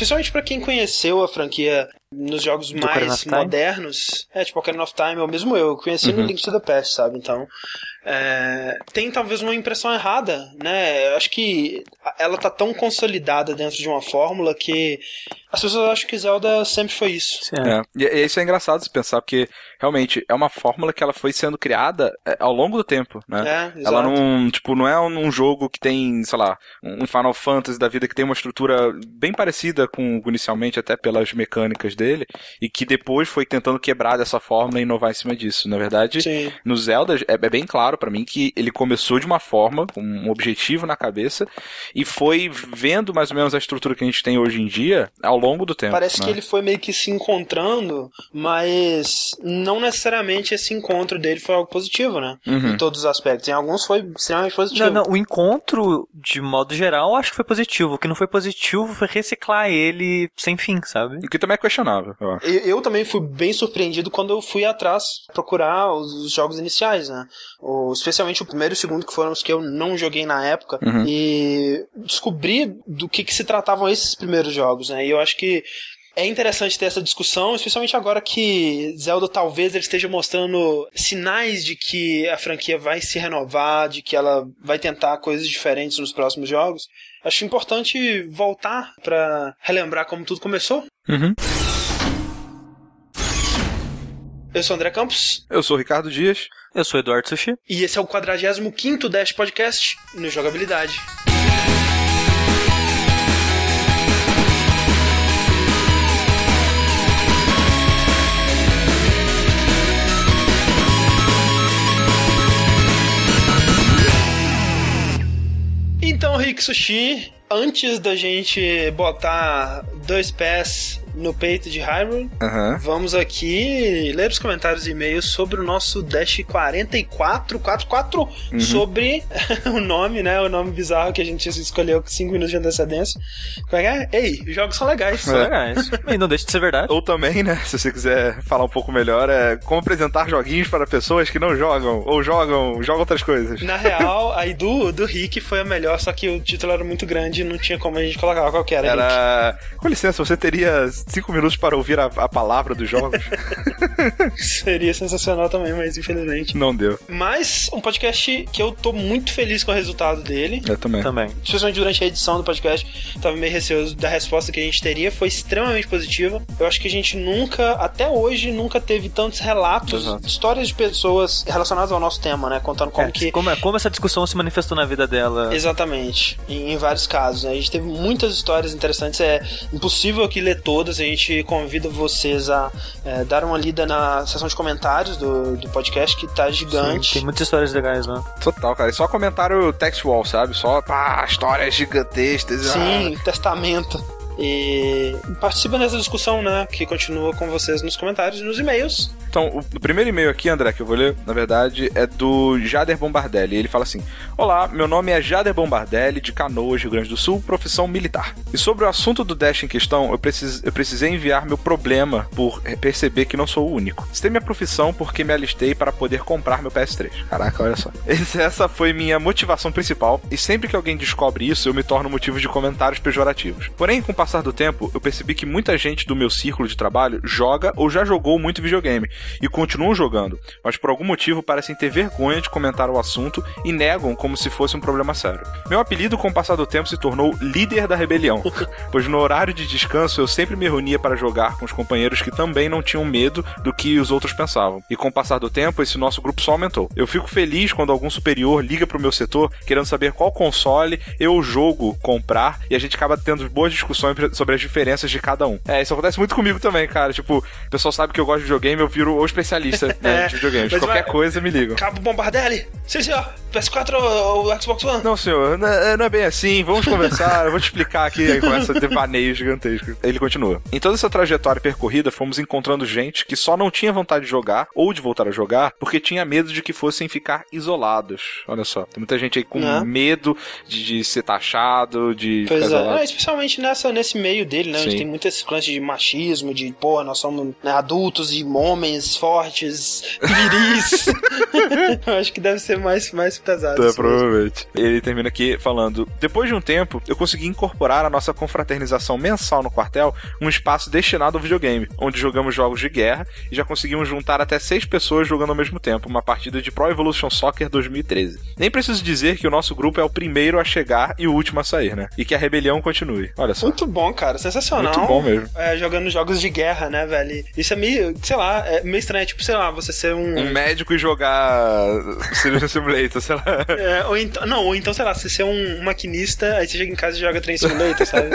especialmente para quem conheceu a franquia nos jogos Do mais modernos, é tipo Ocarina of Time, ou mesmo eu, conheci no Uhum. Link to the Past, sabe? Então, é, tem talvez uma impressão errada, né? Eu acho que ela tá tão consolidada dentro de uma fórmula que as pessoas acham que Zelda sempre foi isso. Sim, é. É. E, e isso é engraçado se pensar, porque realmente é uma fórmula que ela foi sendo criada é, ao longo do tempo, né? É, Ela não, tipo, não é um um jogo que tem, sei lá, um Final Fantasy da vida que tem uma estrutura bem parecida com o inicialmente, até pelas mecânicas dele, e que depois foi tentando quebrar dessa fórmula e inovar em cima disso. Na verdade, Sim. no Zelda é, é bem claro pra mim que ele começou de uma forma, com um objetivo na cabeça, e foi vendo mais ou menos a estrutura que a gente tem hoje em dia ao longo do tempo. Parece né? que ele foi meio que se encontrando, mas não necessariamente esse encontro dele foi algo positivo, né? Uhum. Em todos os aspectos. Em alguns foi extremamente positivo. Não, não, o encontro, de modo geral, acho que foi positivo. O que não foi positivo foi reciclar ele sem fim, sabe? O que também é questionável, eu acho. Eu, eu também fui bem surpreendido quando eu fui atrás procurar os, os jogos iniciais, né? O, especialmente o primeiro e o segundo, que foram os que eu não joguei na época. Uhum. E descobri do que, que se tratavam esses primeiros jogos, né? E eu acho que é interessante ter essa discussão, especialmente agora que Zelda talvez ele esteja mostrando sinais de que a franquia vai se renovar, de que ela vai tentar coisas diferentes nos próximos jogos. Acho importante voltar pra relembrar como tudo começou. Uhum. Eu sou o André Campos Eu sou o Ricardo Dias. Eu sou Eduardo Sushi. e esse é o 45º Dash Podcast no Jogabilidade. Então, Rick Sushi, antes da gente botar dois pés no peito de Hyrule, Aham. Vamos aqui ler os comentários e e-mails sobre o nosso Dash 4444 sobre o nome, né? O nome bizarro que a gente escolheu com 5 minutos de antecedência. Como é que é? Ei, os jogos são legais. São legais. e não deixa de ser verdade. Ou também, né, se você quiser falar um pouco melhor, é como apresentar joguinhos para pessoas que não jogam, ou jogam, jogam outras coisas. Na real, aí do, do Rick foi a melhor, só que o título era muito grande e não tinha como a gente colocar qual que era. Era. Com licença, você teria cinco minutos para ouvir a, a palavra dos jogos? Seria sensacional também, mas infelizmente. não deu. Mas um podcast que eu tô muito feliz com o resultado dele. Eu também. Também. especialmente durante a edição do podcast, tava meio receoso da resposta que a gente teria, foi extremamente positiva. Eu acho que a gente nunca, até hoje, nunca teve tantos relatos, Exato. histórias de pessoas relacionadas ao nosso tema, né? Contando como É, que. como, como essa discussão se manifestou na vida dela. Exatamente, em, em vários casos. né? A gente teve muitas histórias interessantes. É impossível aqui ler todas. A gente convida vocês a é, dar uma lida na seção de comentários do, do podcast, que tá Sim, gigante. tem muitas histórias legais lá. Total, cara. E só comentário textual, sabe? Só, pá, histórias gigantescas. Sim, testamento. E participa dessa discussão, né? Que continua com vocês nos comentários e nos e-mails. Então, o, primeiro e-mail aqui, André, que eu vou ler, na verdade, é do Jader Bombardelli. Ele fala assim: Olá, meu nome é Jader Bombardelli, de Canoas, Rio Grande do Sul, profissão militar. E sobre o assunto do Dash em questão, eu, precis, eu precisei enviar meu problema por perceber que não sou o único. Citei minha profissão porque me alistei para poder comprar meu PS3. Caraca, olha só. Essa foi minha motivação principal, e sempre que alguém descobre isso, eu me torno motivo de comentários pejorativos. Porém, com o passar do tempo, eu percebi que muita gente do meu círculo de trabalho joga ou já jogou muito videogame e continuam jogando, mas por algum motivo parecem ter vergonha de comentar o assunto e negam como se fosse um problema sério. Meu apelido, com o passar do tempo, se tornou líder da rebelião, pois no horário de descanso eu sempre me reunia para jogar com os companheiros que também não tinham medo do que os outros pensavam. E com o passar do tempo, esse nosso grupo só aumentou. Eu fico feliz quando algum superior liga pro meu setor querendo saber qual console eu jogo comprar e a gente acaba tendo boas discussões sobre as diferenças de cada um. É, isso acontece muito comigo também, cara. Tipo, o pessoal sabe que eu gosto de videogame, eu viro o especialista né, É, de videogames. mas Qualquer vai- coisa me ligam. Cabo Bombardelli? Sim, senhor. PS4 ou ou Xbox One? Não, senhor, não é não é bem assim. Vamos conversar, eu vou te explicar aqui com essa devaneio gigantesco. Ele continua. Em toda essa trajetória percorrida, fomos encontrando gente que só não tinha vontade de jogar ou de voltar a jogar porque tinha medo de que fossem ficar isolados. Olha só, tem muita gente aí com Né? medo de, de ser taxado, de Pois é. É, especialmente nessa, nesse meio dele, né? A gente tem muito esse lance de machismo, de, pô, nós somos né, adultos e homens fortes, viris. Eu acho que deve ser mais, mais pesado. Tá, provavelmente. Ele termina aqui falando: Depois de um tempo, eu consegui incorporar a nossa confraternização mensal no quartel um espaço destinado ao videogame, onde jogamos jogos de guerra e já conseguimos juntar até seis pessoas jogando ao mesmo tempo, uma partida de Pro Evolution Soccer 2013. Nem preciso dizer que o nosso grupo é o primeiro a chegar e o último a sair, né? E que a rebelião continue. Olha só. Muito bom, cara. Sensacional. Muito bom mesmo. É, jogando jogos de guerra, né, velho? Isso é meio, sei lá, é meio estranho. Tipo, sei lá, você ser um. Um médico e jogar Citizen Simulator, sei lá. É, ou então, não, ou então, sei lá, você ser um maquinista, aí você chega em casa e joga Train Simulator, sabe?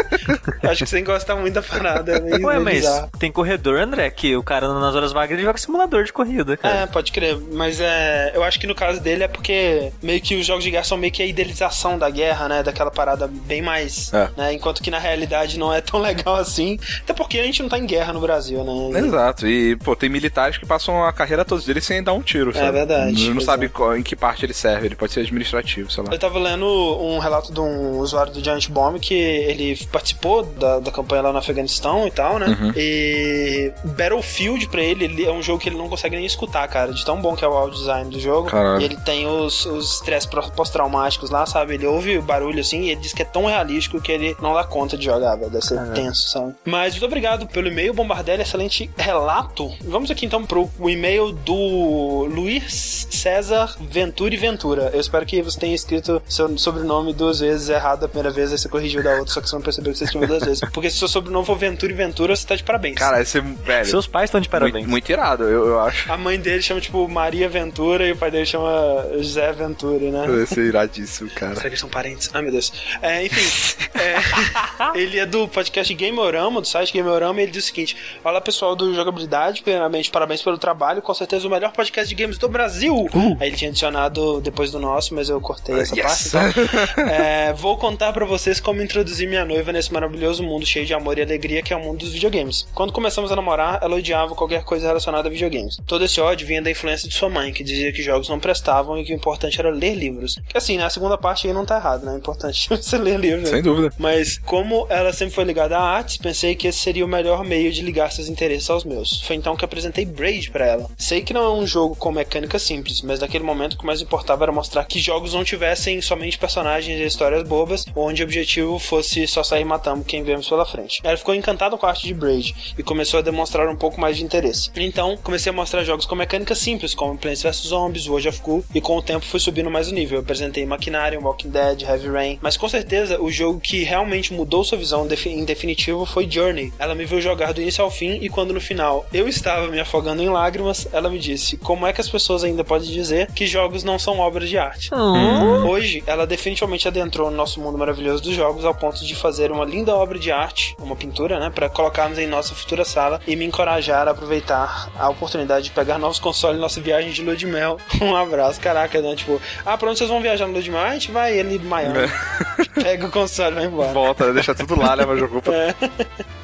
Eu acho que você gosta muito da parada. É meio, Ué, mas bizarro. tem corredor, André, que o cara nas horas vagas ele joga simulador de corrida, cara. É, pode crer. Mas é, eu acho que no caso dele é porque meio que os jogos de guerra são meio que a idealização da guerra, né? Daquela parada bem mais. É. Né, enquanto que na realidade não é tão legal assim. Até porque a gente não tá em guerra no Brasil, né? Exato. E, pô, tem militares que passam a carreira todos deles sem dar um tiro, sabe? verdade, Não sabe é. em que parte ele serve. Ele pode ser administrativo, sei lá. Eu tava lendo um relato de um usuário do Giant Bomb que ele participou da, da campanha lá no Afeganistão e tal, né? Uhum. E Battlefield pra ele, ele é um jogo que ele não consegue nem escutar, cara, de tão bom que é o audio design do jogo. Caralho. E ele tem os os estresse pós-traumáticos lá, sabe? Ele ouve o barulho assim e ele diz que é tão realístico que ele não dá conta de jogar, velho. Deve ser tenso, sabe? Mas muito obrigado pelo e-mail, Bombardelli, excelente relato. Vamos aqui então pro o e-mail do Luiz César Venturi Ventura. Eu espero que você tenha escrito seu sobrenome duas vezes errado a primeira vez, aí você corrigiu da outra, só que você não percebeu que você escreveu duas vezes. Porque se seu sobrenome for Venturi Ventura, você tá de parabéns. Cara, esse velho. Seus pais estão de parabéns. Muito, muito irado, eu, eu acho. A mãe dele chama, tipo, Maria Ventura e o pai dele chama José Ventura, né? Esse é iradíssimo, cara. Será que eles são parentes? Ai, meu Deus. É, enfim, é, ele é do podcast Gameorama, do site Gameorama, e ele diz o seguinte: Olá, pessoal do Jogabilidade, primeiramente, parabéns pelo trabalho, com certeza o melhor podcast de games do Brasil. Aí ele tinha adicionado depois do nosso, mas eu cortei essa Yes. parte. Então, é, vou contar pra vocês como introduzir minha noiva nesse maravilhoso mundo cheio de amor e alegria que é o mundo dos videogames. Quando começamos a namorar, ela odiava qualquer coisa relacionada a videogames. Todo esse ódio vinha da influência de sua mãe, que dizia que jogos não prestavam e que o importante era ler livros. Que assim, né, a segunda parte aí não tá errado, né? O importante é você ler livros. Sem dúvida. Mas como ela sempre foi ligada a artes, pensei que esse seria o melhor meio de ligar seus interesses aos meus. Foi então que apresentei Braid pra ela. Sei que não é um jogo com mecânica simples, mas naquele momento o que mais importava era mostrar que jogos não tivessem somente personagens e histórias bobas, onde o objetivo fosse só sair matando quem vemos pela frente. Ela ficou encantada com a arte de Braid e começou a demonstrar um pouco mais de interesse. Então, comecei a mostrar jogos com mecânicas simples, como Plants vs Zombies, World of Goo, e com o tempo fui subindo mais o nível. Eu apresentei Maquinarium, Walking Dead, Heavy Rain, mas com certeza o jogo que realmente mudou sua visão em definitivo foi Journey. Ela me viu jogar do início ao fim e quando no final eu estava me afogando em lágrimas, ela me disse: Como é que as pessoas ainda podem dizer que jogos não são obras de arte? Hoje, ela definitivamente adentrou no nosso mundo maravilhoso dos jogos ao ponto de fazer uma linda obra de arte, uma pintura, né, para colocarmos em nossa futura sala e me encorajar a aproveitar a oportunidade de pegar novos consoles em nossa viagem de lua de mel. Um abraço, caraca, né? Tipo, ah, pra onde vocês vão viajar no lua de mel? A gente vai em Miami. Pega o console e vai embora. Volta, deixa tudo lá, leva jogo pra... É.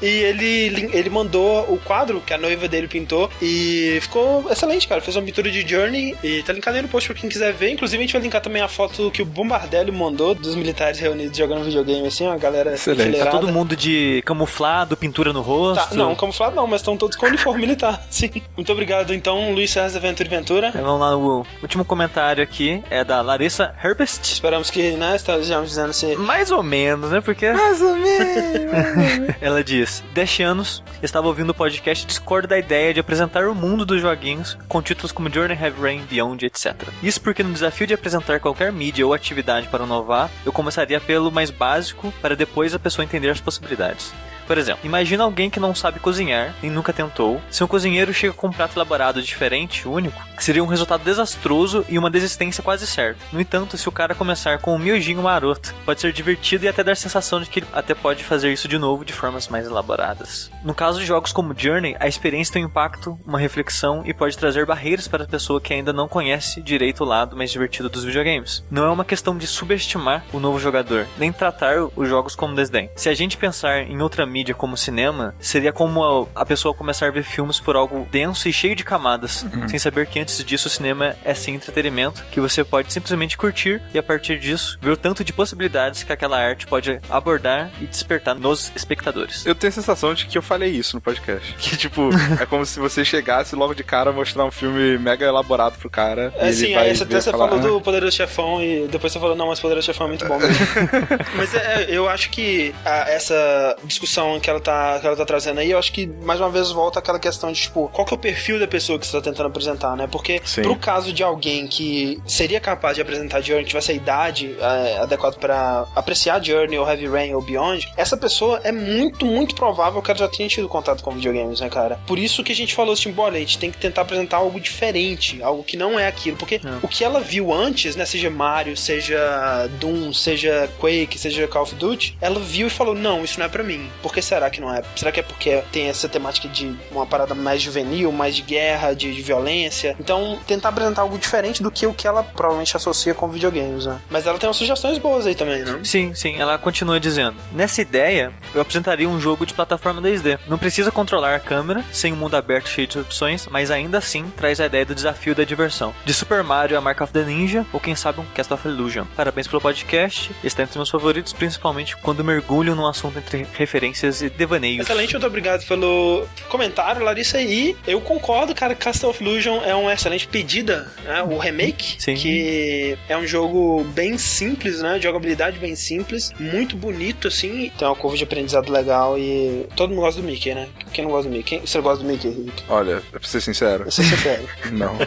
E ele, ele mandou o quadro que a noiva dele pintou e ficou excelente, cara. Fez uma pintura de Journey e tá linkado aí no post pra quem quiser ver. Inclusive, a gente vai linkar também a foto que o Bombardelli mandou dos militares reunidos jogando videogame, assim, ó, a galera Excelente. Tá todo mundo de camuflado, pintura no rosto. Tá, não, camuflado não, mas estão todos com uniforme militar, sim. Muito obrigado, então, Luiz César Ventura e Ventura. Vamos lá, o último comentário aqui é da Larissa Herbest. Esperamos que, né, estejamos dizendo se... Mais ou menos, né? Porque. Mais ou menos. Ela diz: 10 anos, estava ouvindo o podcast e discordo da ideia de apresentar o mundo dos joguinhos com títulos como Journey, Heavy Rain, Beyond, etc. Isso porque no desafio de apresentar qualquer mídia ou atividade para inovar, eu começaria pelo mais básico para depois a pessoa entender as possibilidades. Por exemplo, imagina alguém que não sabe cozinhar e nunca tentou. Se um cozinheiro chega com um prato elaborado diferente, único, seria um resultado desastroso e uma desistência quase certa. No entanto, se o cara começar com um miojinho maroto, pode ser divertido e até dar a sensação de que ele até pode fazer isso de novo de formas mais elaboradas. No caso de jogos como Journey, a experiência tem um impacto, uma reflexão e pode trazer barreiras para a pessoa que ainda não conhece direito o lado mais divertido dos videogames. Não é uma questão de subestimar o novo jogador, nem tratar os jogos como desdém. Se a gente pensar em outra mídia mídia como cinema, seria como a pessoa começar a ver filmes por algo denso e cheio de camadas, uhum. sem saber que antes disso o cinema é sim entretenimento, que você pode simplesmente curtir e a partir disso ver o tanto de possibilidades que aquela arte pode abordar e despertar nos espectadores. Eu tenho a sensação de que eu falei isso no podcast. Que tipo, é como se você chegasse logo de cara mostrar um filme mega elaborado pro cara. É, sim, aí você, você falou ah. do Poderoso Chefão e depois você falou, não, mas Poderoso Chefão é muito bom mesmo. mas é, eu acho que a, essa discussão que ela, tá, que ela tá trazendo aí, eu acho que mais uma vez volta aquela questão de tipo, qual que é o perfil da pessoa que você tá tentando apresentar, né? Porque sim. pro caso de alguém que seria capaz de apresentar Journey, tivesse a idade é, adequada para apreciar Journey ou Heavy Rain ou Beyond, essa pessoa é muito, muito provável que ela já tenha tido contato com videogames, né, cara? Por isso que a gente falou assim, olha, a gente tem que tentar apresentar algo diferente, algo que não é aquilo, porque é. o que ela viu antes, né, seja Mario, seja Doom, seja Quake, seja Call of Duty, ela viu e falou, não, isso não é para mim. Por que será que não é? Será que é porque tem essa temática de uma parada mais juvenil, mais de guerra, de, de violência? Então, tentar apresentar algo diferente do que o que ela provavelmente associa com videogames, né? Mas ela tem umas sugestões boas aí também, né? Sim, sim. Ela continua dizendo: Nessa ideia, eu apresentaria um jogo de plataforma 2D. Não precisa controlar a câmera, sem um mundo aberto cheio de opções, mas ainda assim traz a ideia do desafio da diversão. De Super Mario a Mark of the Ninja, ou quem sabe um Cast of Illusion. Parabéns pelo podcast, está entre meus favoritos, principalmente quando mergulho num assunto entre referências e devaneios. Excelente, muito obrigado pelo comentário, Larissa. E eu concordo, cara, Cast of Illusion é uma excelente pedida, né? O remake, Sim. que é um jogo bem simples, né? De jogabilidade bem simples, muito bonito, assim. Tem uma curva de aprendizado legal e todo mundo gosta do Mickey, né? Quem não gosta do Mickey? Você gosta do Mickey, Rick? Olha, pra ser sincero. Pra ser sincero. não.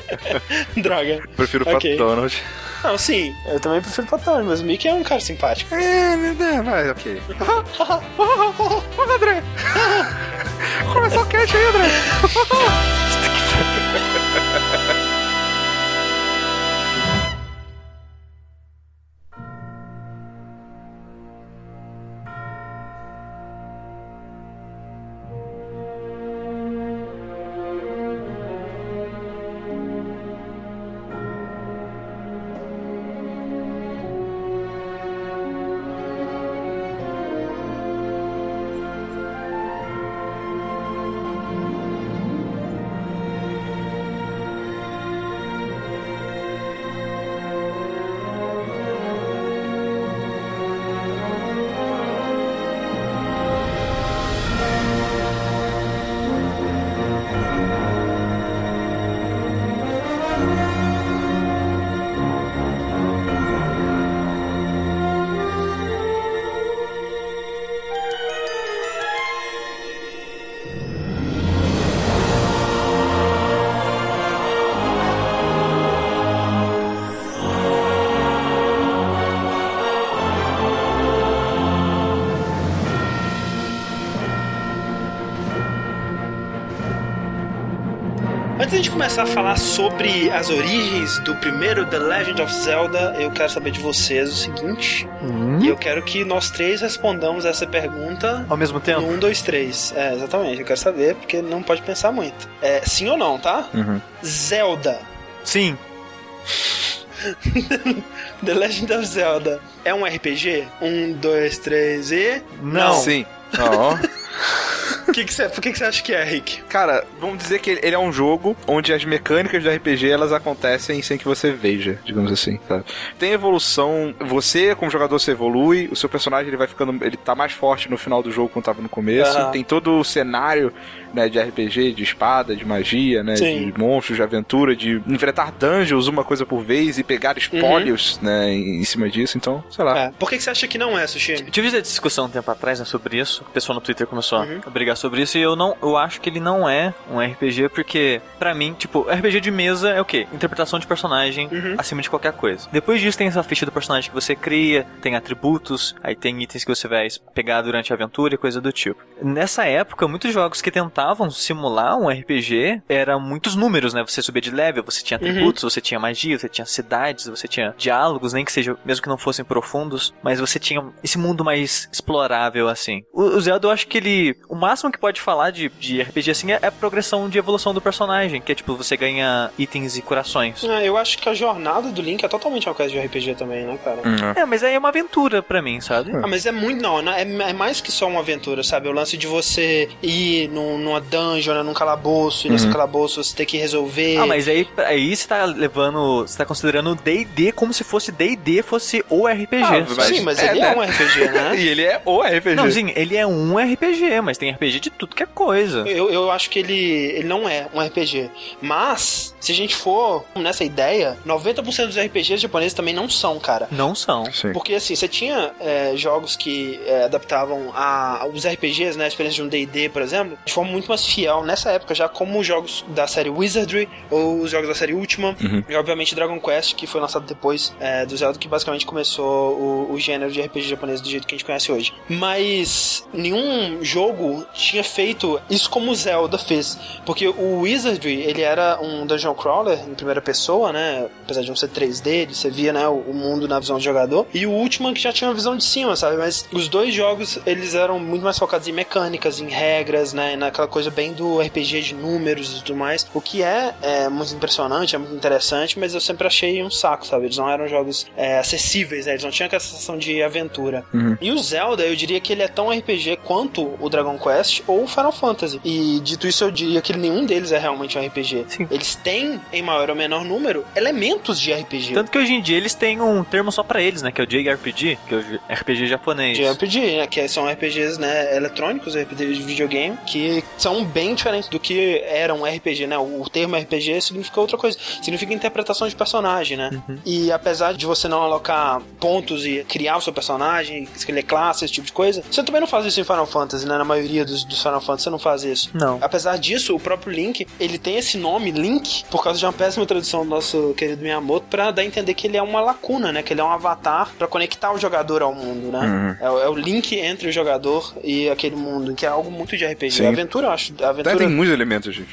Droga. Prefiro o okay. Donald. Não, sim, eu também prefiro o Patrone, mas o Mickey é um cara simpático. É, né, vai, ok. André! Começou o cast aí, André! Antes de começar a falar sobre as origens do primeiro The Legend of Zelda, eu quero saber de vocês o seguinte. Hum? E eu quero que nós três respondamos essa pergunta ao mesmo tempo. um, dois, três. É, exatamente. Eu quero saber, porque não pode pensar muito. É, sim ou não, tá? Uhum. Zelda. Sim. The Legend of Zelda é um RPG? Um, dois, três e. Não. Sim. Oh. que que cê, por que, que você acha que é, Rick? Cara, vamos dizer que ele é um jogo onde as mecânicas do RPG elas acontecem sem que você veja, digamos assim. Tá? Tem evolução, você como jogador você evolui, o seu personagem ele vai ficando, ele tá mais forte no final do jogo quando tava no começo. Uhum. Tem todo o cenário né, de RPG, de espada, de magia, né, Sim. de monstros, de aventura, de enfrentar dungeons uma coisa por vez e pegar espólios, uhum. né, em, em, cima disso. Então, sei lá. É. Por que, que você acha que não é, Sushi? Tive essa discussão um tempo atrás né, sobre isso. O pessoal no Twitter começou uhum. a brigar sobre isso e eu não, eu acho que ele não é um RPG porque para mim, tipo, RPG de mesa é o quê? Interpretação de personagem uhum. acima de qualquer coisa. Depois disso tem essa ficha do personagem que você cria, tem atributos, aí tem itens que você vai pegar durante a aventura e coisa do tipo. Nessa época, muitos jogos que tentavam simular um RPG, era muitos números, né? Você subia de level, você tinha uhum. atributos, uhum. você tinha magia, você tinha cidades, você tinha diálogos, nem que seja, mesmo que não fossem profundos, mas você tinha esse mundo mais explorável, assim. O, o Zelda, eu acho que ele, o máximo máximo que pode falar de, de RPG assim é a progressão de evolução do personagem, que é tipo, você ganha itens e corações. É, eu acho que a jornada do Link é totalmente uma coisa de RPG também, né, cara? Hum, é. É, mas aí é uma aventura pra mim, sabe? Ah, mas é muito. Não, não, é, é mais que só uma aventura, sabe? O lance de você ir num, numa dungeon, né, num calabouço, e nesse calabouço você ter que resolver. Ah, mas aí, aí você tá levando. Você tá considerando o DD como se fosse DD fosse o RPG. Ah, sim, mas é, ele né? é um RPG, né? E ele é o RPG. Não, sim, ele é um RPG, mas tem RPG de tudo que é coisa. Eu, eu acho que ele, ele não é um RPG. Mas, se a gente for nessa ideia, 90% dos RPGs japoneses também não são, cara. Não são. Sim. Porque assim, você tinha é, jogos que é, adaptavam a, os RPGs, né? A experiência de um DD, por exemplo, de forma muito mais fiel nessa época, já como os jogos da série Wizardry ou os jogos da série Ultima. E obviamente Dragon Quest, que foi lançado depois é, do Zelda, que basicamente começou o, o gênero de RPG japonês do jeito que a gente conhece hoje. Mas nenhum jogo tinha feito isso como o Zelda fez. Porque o Wizardry, ele era um dungeon crawler em primeira pessoa, né? Apesar de não ser 3D, você via né, o, mundo na visão do jogador. E o Ultima que já tinha uma visão de cima, sabe? Mas os dois jogos, eles eram muito mais focados em mecânicas, em regras, né? Naquela coisa bem do RPG de números e tudo mais. O que é, é muito impressionante, é muito interessante, mas eu sempre achei um saco, sabe? Eles não eram jogos é, acessíveis, né? Eles não tinham aquela sensação de aventura. E o Zelda, eu diria que ele é tão RPG quanto o Dragon Quest ou o Final Fantasy. E dito isso, eu diria que nenhum deles é realmente um RPG. Sim. Eles têm, em maior ou menor número, elementos de RPG. Tanto que hoje em dia eles têm um termo só pra eles, né? Que é o JRPG, que é o RPG japonês. de RPG, né? Que são RPGs né, eletrônicos, RPGs de videogame, que são bem diferentes do que era um RPG, né? O termo RPG significa outra coisa. Significa interpretação de personagem, né? E apesar de você não alocar pontos e criar o seu personagem, escolher classe, esse tipo de coisa, você também não faz isso em Final Fantasy, né? Na maioria dos, dos Final Fantasy você não faz isso. Não. Apesar disso, o próprio Link, ele tem esse nome, Link, por causa de uma péssima tradução do nosso querido Miyamoto, pra dar a entender que ele é uma lacuna, né? Que ele é um avatar pra conectar o jogador ao mundo, né? É, o- é o link entre o jogador e aquele mundo, que é algo muito de RPG. Sim. A aventura, eu acho. A aventura. tem muitos elementos, gente.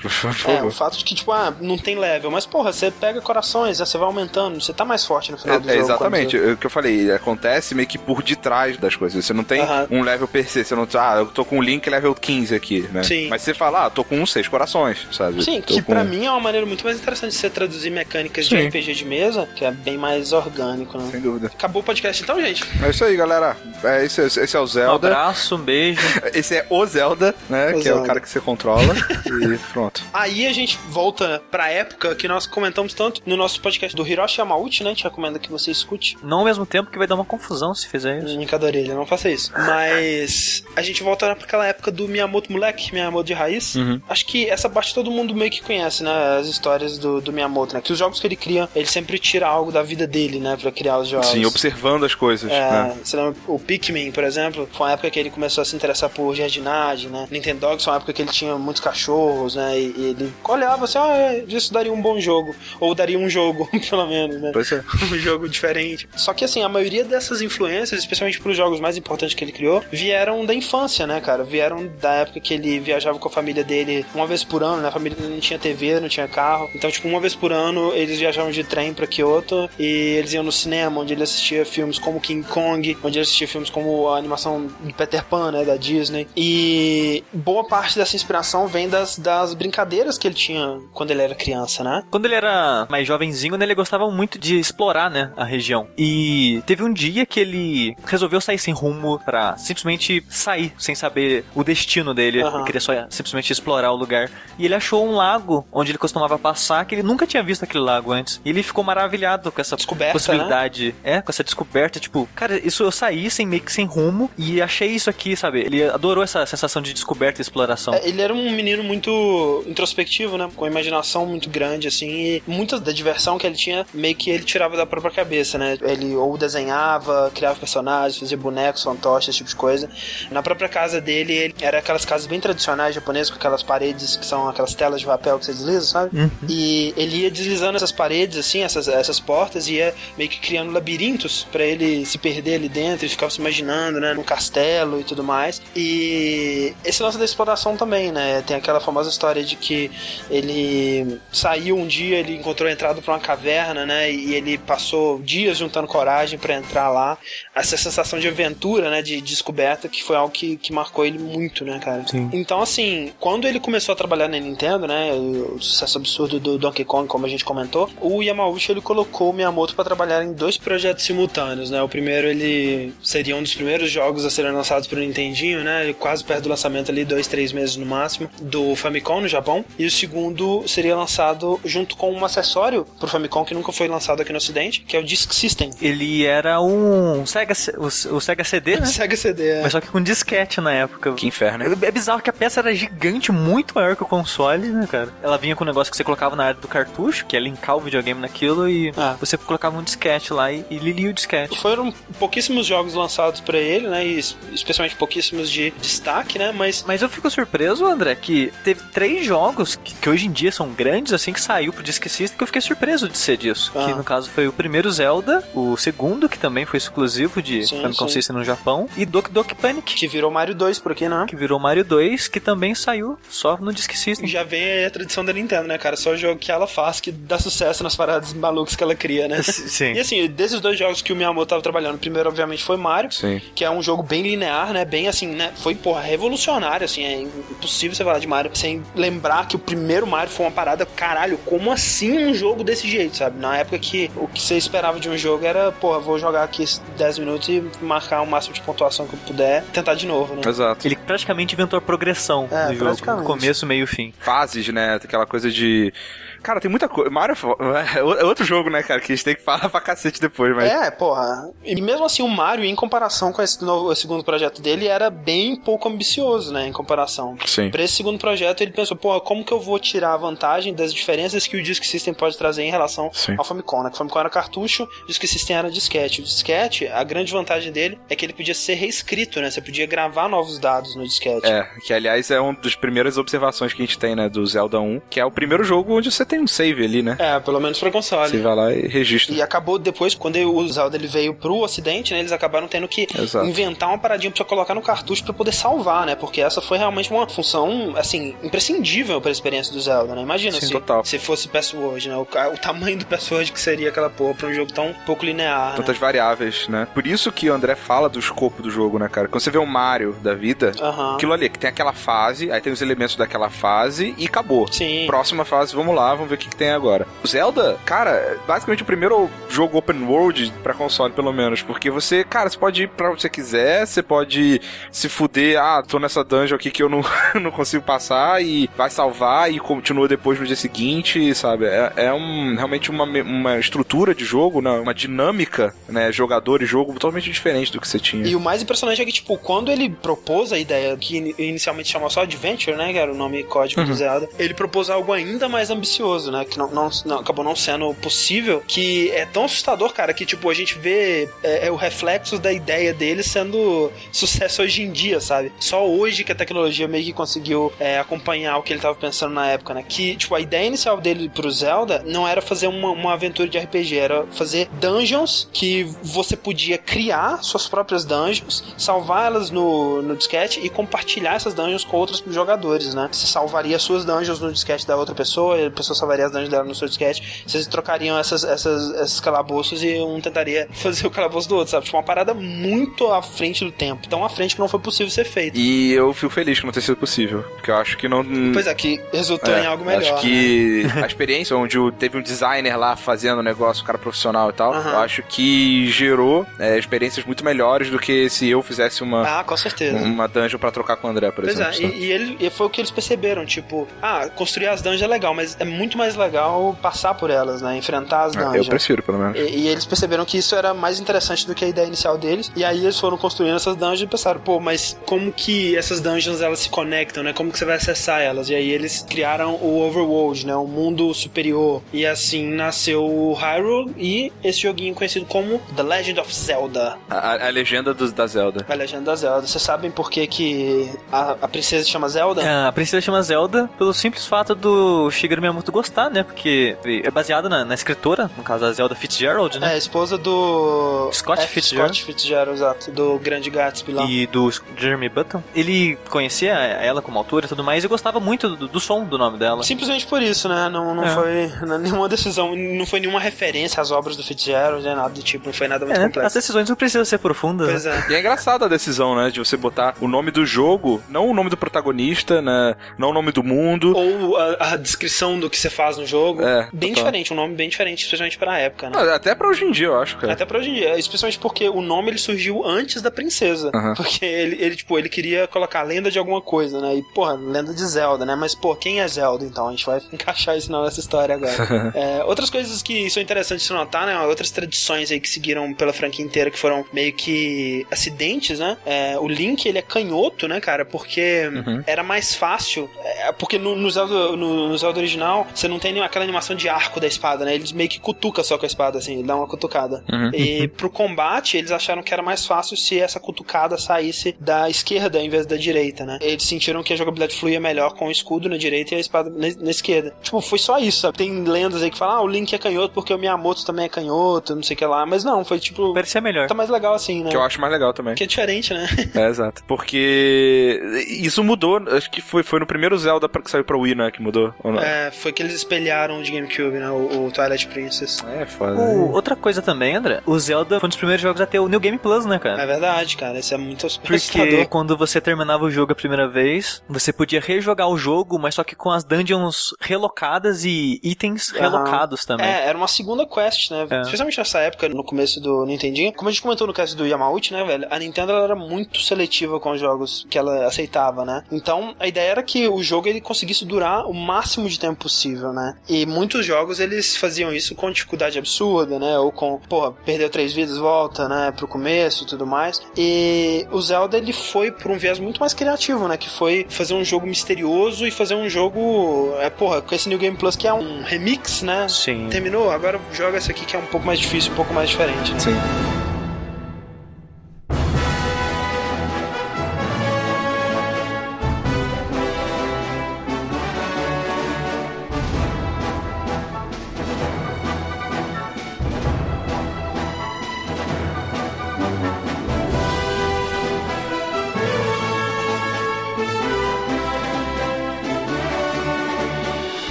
É, o fato de que, tipo, ah, não tem level, mas porra, você pega corações, né, você vai aumentando, você tá mais forte no final do É, jogo. exatamente, é o que eu falei, acontece meio que por detrás das coisas. Você não tem Aham. um level per se, você não ah, eu tô com um link level 15 aqui, né? Sim. Mas você fala, ah, tô com uns seis corações, sabe? Sim, Tô que com- pra mim é uma maneira muito mais interessante de você traduzir mecânicas de Sim. RPG de mesa, que é bem mais orgânico, né? Sem dúvida. Acabou o podcast então, gente? É isso aí, galera. É, esse, esse é o Um Zelda. abraço, um beijo. Esse é o Zelda, né? O que é o Zelda. cara que você controla. e pronto. Aí a gente volta pra época que nós comentamos tanto no nosso podcast do Hiroshi Yamauchi, né? A gente recomenda que você escute. Não ao mesmo tempo que vai dar uma confusão se fizer isso. Em cada orelha, não faça isso. Mas a gente volta pra aquela época do Miyamoto moleque, Miyamoto de raiz. Acho que essa parte todo mundo meio que conhece, né? As histórias do, do Miyamoto, né? Que os jogos que ele cria, ele sempre tira algo da vida dele, né? Pra criar os jogos. Sim, observando as coisas. É, né? você lembra o Pikmin, por exemplo, foi uma época que ele começou a se interessar por jardinagem, né? Nintendogs foi uma época que ele tinha muitos cachorros, né? E, e ele olhava assim, ah, é, isso daria um bom jogo. Ou daria um jogo, pelo menos, né? Pois é. um jogo diferente. Só que assim, a maioria dessas influências, especialmente pros jogos mais importantes que ele criou, vieram da infância, né, cara? Vieram da época que ele viajava com a família dele uma vez por ano, né? A família não tinha TV, não tinha carro. Então, tipo, uma vez por ano eles viajavam de trem pra Kyoto e eles iam no cinema, onde ele assistia filmes como King Kong, onde ele assistia filmes como a animação de Peter Pan, né, da Disney. E boa parte dessa inspiração vem das, das brincadeiras que ele tinha quando ele era criança, né? Quando ele era mais jovenzinho, né, ele gostava muito de explorar, né, a região. E teve um dia que ele resolveu sair sem rumo pra simplesmente sair, sem saber o destino dele. Aham. Ele queria só simplesmente explorar o lugar. E ele achou um lago onde ele costumava passar, que ele nunca tinha visto aquele lago antes. E ele ficou maravilhado com essa Descoberta, possibilidade. É, com essa descoberta, tipo, cara, isso eu saí sem meio que sem rumo e achei isso aqui, sabe? Ele adorou essa sensação de descoberta e exploração. É, ele era um menino muito introspectivo, né? Com imaginação muito grande, assim. E muita da diversão que ele tinha, meio que ele tirava da própria cabeça, né? Ele ou desenhava, criava personagens, fazia bonecos, fantoches, esse tipo de coisa. Na própria casa dele, ele era aquelas casas bem tradicionais japonesas, com aquelas paredes que são aquelas telas de papel que você desliza, sabe? E ele ia deslizando essas paredes, assim, essas, essas portas, e ia meio que criando labirintos pra ele se perder ali dentro e ficava se imaginando, né? No castelo e tudo mais. E esse lance da exploração também, né? Tem aquela famosa história de que ele saiu um dia, ele encontrou a entrada pra uma caverna, né? E ele passou dias juntando coragem pra entrar lá. Essa sensação de aventura, né? De descoberta, que foi algo que, que marcou ele muito. muito, né, cara? Sim. Então, assim, quando ele começou a trabalhar na Nintendo, né, o sucesso absurdo do Donkey Kong, como a gente comentou, o Yamauchi, ele colocou o Miyamoto para trabalhar em dois projetos simultâneos, né? O primeiro, ele seria um dos primeiros jogos a serem lançados pro Nintendinho, né? Quase perto do lançamento ali, dois, três meses no máximo, do Famicom no Japão. E o segundo seria lançado junto com um acessório pro Famicom que nunca foi lançado aqui no ocidente, que é o Disk System. Ele era um Sega, o, o Sega CD, né? Sega CD, é. Mas só que com disquete na época. Que inferno, hein? É bizarro que a peça era gigante, muito maior que o console, né, cara? Ela vinha com um negócio que você colocava na área do cartucho, que é linkar o videogame naquilo, e Ah. você colocava um disquete lá e, e lilia o disquete. Foram pouquíssimos jogos lançados pra ele, né? E es- especialmente pouquíssimos de destaque, né? Mas Mas eu fico surpreso, André, que teve três jogos que, que hoje em dia são grandes, assim, que saiu pro Disque System, que eu fiquei surpreso de ser disso. Ah. Que no caso foi o primeiro Zelda, o segundo, que também foi exclusivo de Sim, Famicom sim. System no Japão, e Doki Doki Panic, que virou Mario 2 por aqui, né? que virou Mario 2, que também saiu só no Disque System. Já vem aí a tradição da Nintendo, né, cara? Só o jogo que ela faz que dá sucesso nas paradas malucas que ela cria, né? Sim. E assim, desses dois jogos que o Miyamoto tava trabalhando, o primeiro, obviamente, foi Mario, Sim. que é um jogo bem linear, né? Bem assim, né? Foi, porra, revolucionário, assim. É impossível você falar de Mario sem lembrar que o primeiro Mario foi uma parada, caralho, como assim um jogo desse jeito, sabe? Na época que o que você esperava de um jogo era, porra, vou jogar aqui esses 10 minutos e marcar o máximo de pontuação que eu puder, tentar de novo, né? Exato. Ele praticamente inventou a progressão É, do jogo, praticamente. começo, meio e fim. Fases, né? Aquela coisa de. Cara, tem muita coisa. Mario é outro jogo, né, cara? Que a gente tem que falar pra cacete depois, mas. É, porra. E mesmo assim, o Mario, em comparação com esse novo, segundo projeto dele, era bem pouco ambicioso, né? Em comparação. Sim. Pra esse segundo projeto, ele pensou, porra, como que eu vou tirar a vantagem das diferenças que o Disk System pode trazer em relação Sim. ao Famicom, né? Que o Famicom era cartucho, o Disk System era disquete. O disquete, a grande vantagem dele é que ele podia ser reescrito, né? Você podia gravar novos dados no disquete. É, que aliás é uma das primeiras observações que a gente tem, né, do Zelda 1, que é o primeiro jogo onde você tem um save ali, né? É, pelo menos pra console. Você vai lá e registra. E acabou depois, quando o Zelda ele veio pro ocidente, né? Eles acabaram tendo que Exato. inventar uma paradinha pra você colocar no cartucho pra poder salvar, né? Porque essa foi realmente uma função, assim, imprescindível pra experiência do Zelda, né? Imagina Sim, se, total. se fosse Password, né? O, o tamanho do Password que seria aquela porra pra um jogo tão pouco linear. Tantas variáveis, né? Por isso que o André fala do escopo do jogo, né, cara? Quando você vê o Mario da vida, Né? Aham. aquilo ali, que tem aquela fase, aí tem os elementos daquela fase e acabou. Sim. Próxima fase, vamos lá, vamos ver o que, que tem agora. O Zelda, cara, é basicamente o primeiro jogo open world pra console, pelo menos. Porque você, cara, você pode ir pra onde você quiser, você pode se fuder, ah, tô nessa dungeon aqui que eu não, não consigo passar e vai salvar e continua depois no dia seguinte, sabe? É, é um, realmente uma, uma estrutura de jogo, né? uma dinâmica, né? Jogador e jogo totalmente diferente do que você tinha. E o mais impressionante é que, tipo, quando ele propôs a ideia, que in- inicialmente chamou só Adventure, né? Que era o nome código do Zelda, ele propôs algo ainda mais ambicioso, né? Que não, não- não- acabou não sendo possível, que é tão assustador, cara, que, tipo, a gente vê é, é o reflexo da ideia dele sendo sucesso hoje em dia, sabe? Só hoje que a tecnologia meio que conseguiu é, acompanhar o que ele tava pensando na época, né? Que, tipo, a ideia inicial dele pro Zelda não era fazer uma, uma aventura de RPG, era fazer dungeons que você podia criar suas próprias dungeons, salvar elas no, no disquete e compartilhar essas dungeons com outros jogadores, né? Você salvaria as suas dungeons no disquete da outra pessoa, a pessoa salvaria as dungeons dela no seu disquete, vocês trocariam essas, essas, esses calabouços e um tentaria fazer o calabouço do outro, sabe? Tipo, uma parada muito à frente do tempo, tão à frente que não foi possível ser feito. E eu fico feliz que não tenha sido possível. Porque eu acho que não. Pois é, que resultou É, em algo melhor. Acho né? que a experiência onde teve um designer lá fazendo o negócio, um cara profissional e tal, Aham. eu acho que gerou é, experiências muito melhores do que se eu fizesse uma, Ah, com certeza. uma dungeon pra trocar com o André, por Pois é, exemplo. sabe? e, e ele, e foi o que eles perceberam, tipo, ah, construir as dungeons é legal, mas é muito mais legal passar por elas, né? Enfrentar as Ah, eu dungeons. prefiro, pelo menos. E, e eles perceberam que isso era mais interessante do que a ideia inicial deles. E aí eles foram construindo essas dungeons e pensaram, pô, mas como que essas dungeons elas se conectam, né? Como que você vai acessar elas? E aí eles criaram o Overworld, né? O mundo superior. E assim nasceu o Hyrule e esse joguinho conhecido como The Legend of Zelda. A, a legenda dos, da Zelda. A Legenda da Zelda. Vocês sabem por que, que a, a princesa se chama Zelda? Ah, A princesa chama Zelda pelo simples fato do Shigeru Miyamoto gostar, né? Porque é baseado na, na escritora, no caso a Zelda Fitzgerald, né? É, esposa do. Scott F. Fitzgerald. Scott Fitzgerald, exato. Do Grande Gatsby lá. E do Jeremy Button. Ele conhecia ela como autora e tudo mais e gostava muito do, do som do nome dela. Simplesmente por isso, né? Não, não É. foi não- nenhuma decisão, não foi nenhuma referência às obras do Fitzgerald, nem nada do tipo, não foi nada muito É, né? As complexo. decisões não precisam ser profundas. Pois né? é. E é engraçada a decisão, né? De você botar o nome do jogo, não o nome do protagonista, né? Não o nome do mundo. Ou a, a descrição do que você faz no jogo. É, bem total. diferente, um nome bem diferente, especialmente pra época, né? Ah, Até pra hoje em dia, eu acho, cara. Até pra hoje em dia, especialmente porque o nome ele surgiu antes da princesa. Aham. Porque ele, ele, tipo, ele queria colocar lenda de alguma coisa, né? E, porra, lenda de Zelda, né? Mas, pô, quem é Zelda? Então, a gente vai encaixar isso na nossa história agora. É, outras coisas que são interessantes de notar, né? Outras tradições aí que seguiram pela franquia inteira, que foram meio que acidentes, né? É, o Link, ele é canhoto, né, cara? Porque Uhum. era mais fácil. é, porque no, no, Zelda, no, no Zelda original, você não tem nenhuma, aquela animação de arco da espada, né? Eles meio que cutuca só com a espada, assim, ele dá uma cutucada. Uhum. E pro combate, eles acharam que era mais fácil se essa cutucada saísse da esquerda em vez da direita, né? Eles sentiram que a jogabilidade fluía melhor com o escudo na direita e a espada na, na esquerda. Tipo, foi só isso, sabe? Tem lendas aí que falam, ah, o Link é canhoto porque o Miyamoto também é canhoto, não sei o que lá. Mas não, foi tipo. Parecia melhor. Tá mais legal assim, né? Que eu acho mais legal também. Que é diferente, né? É, exato. Porque isso mudou, acho que foi, foi no primeiro Zelda pra- que saiu pra Wii, né? Que mudou. Ou não? É, foi que eles espelharam de GameCube, né? O, o Twilight Princess. É, foda. O- outra coisa também, André, o Zelda foi um dos primeiros jogos a ter o New Game Plus, né, cara? É verdade, cara. Isso é muito Porque quando você terminava o jogo a primeira vez, você podia rejogar o jogo, mas só que com as dungeons relocadas e itens Aham. relocados também. É, era uma segunda quest, né? É. Especialmente nessa época, no começo do Nintendinho. Como a gente comentou no caso do Yamauchi, né, velho? A Nintendo ela era muito seletiva com os jogos que ela aceitava, né? Então, a ideia era que o jogo ele conseguisse durar o máximo de tempo possível, né? E muitos jogos eles faziam isso com dificuldade absurda, né? Ou com, porra, perdeu três vidas, volta, né? Pro começo e tudo mais. E o Zelda ele foi por um viés muito mais criativo, né? Que foi fazer um jogo misterioso e fazer um jogo, é, porra, com esse New Game Plus que é um remix, né? Sim. Terminou, agora joga esse aqui que é um pouco mais difícil, um pouco mais diferente. né? Sim.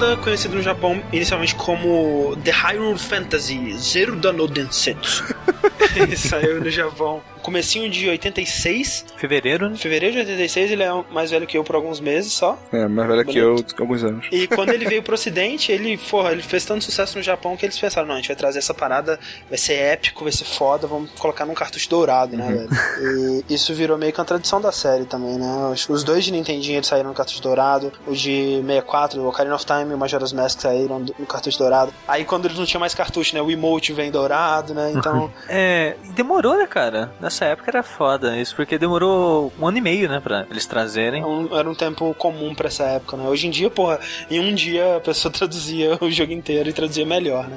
Zelda, conhecido no Japão inicialmente como The Hyrule Fantasy Zelda no Densetsu. Ele saiu no Japão comecinho de 86, Fevereiro, né? fevereiro de 86, ele é mais velho que eu por alguns meses só. É, mais velha que eu, alguns anos. E quando ele veio pro ocidente, ele, porra, ele fez tanto sucesso no Japão que eles pensaram, não, a gente vai trazer essa parada, vai ser épico, vai ser foda, vamos colocar num cartucho dourado, né, velho? E isso virou meio que uma tradição da série também, né? Os, dois de Nintendinho eles saíram no cartucho dourado, o de 64, o Ocarina of Time e o Majora's Mask saíram no cartucho dourado. Aí quando eles não tinham mais cartucho, né, o emote vem dourado, né? Então, É, e demorou, né, cara? Nessa época era foda isso, porque demorou um ano e meio, né, pra eles trazerem. era um, era um tempo comum pra essa época, né? Hoje em dia, porra, em um dia a pessoa traduzia o jogo inteiro e traduzia melhor, né?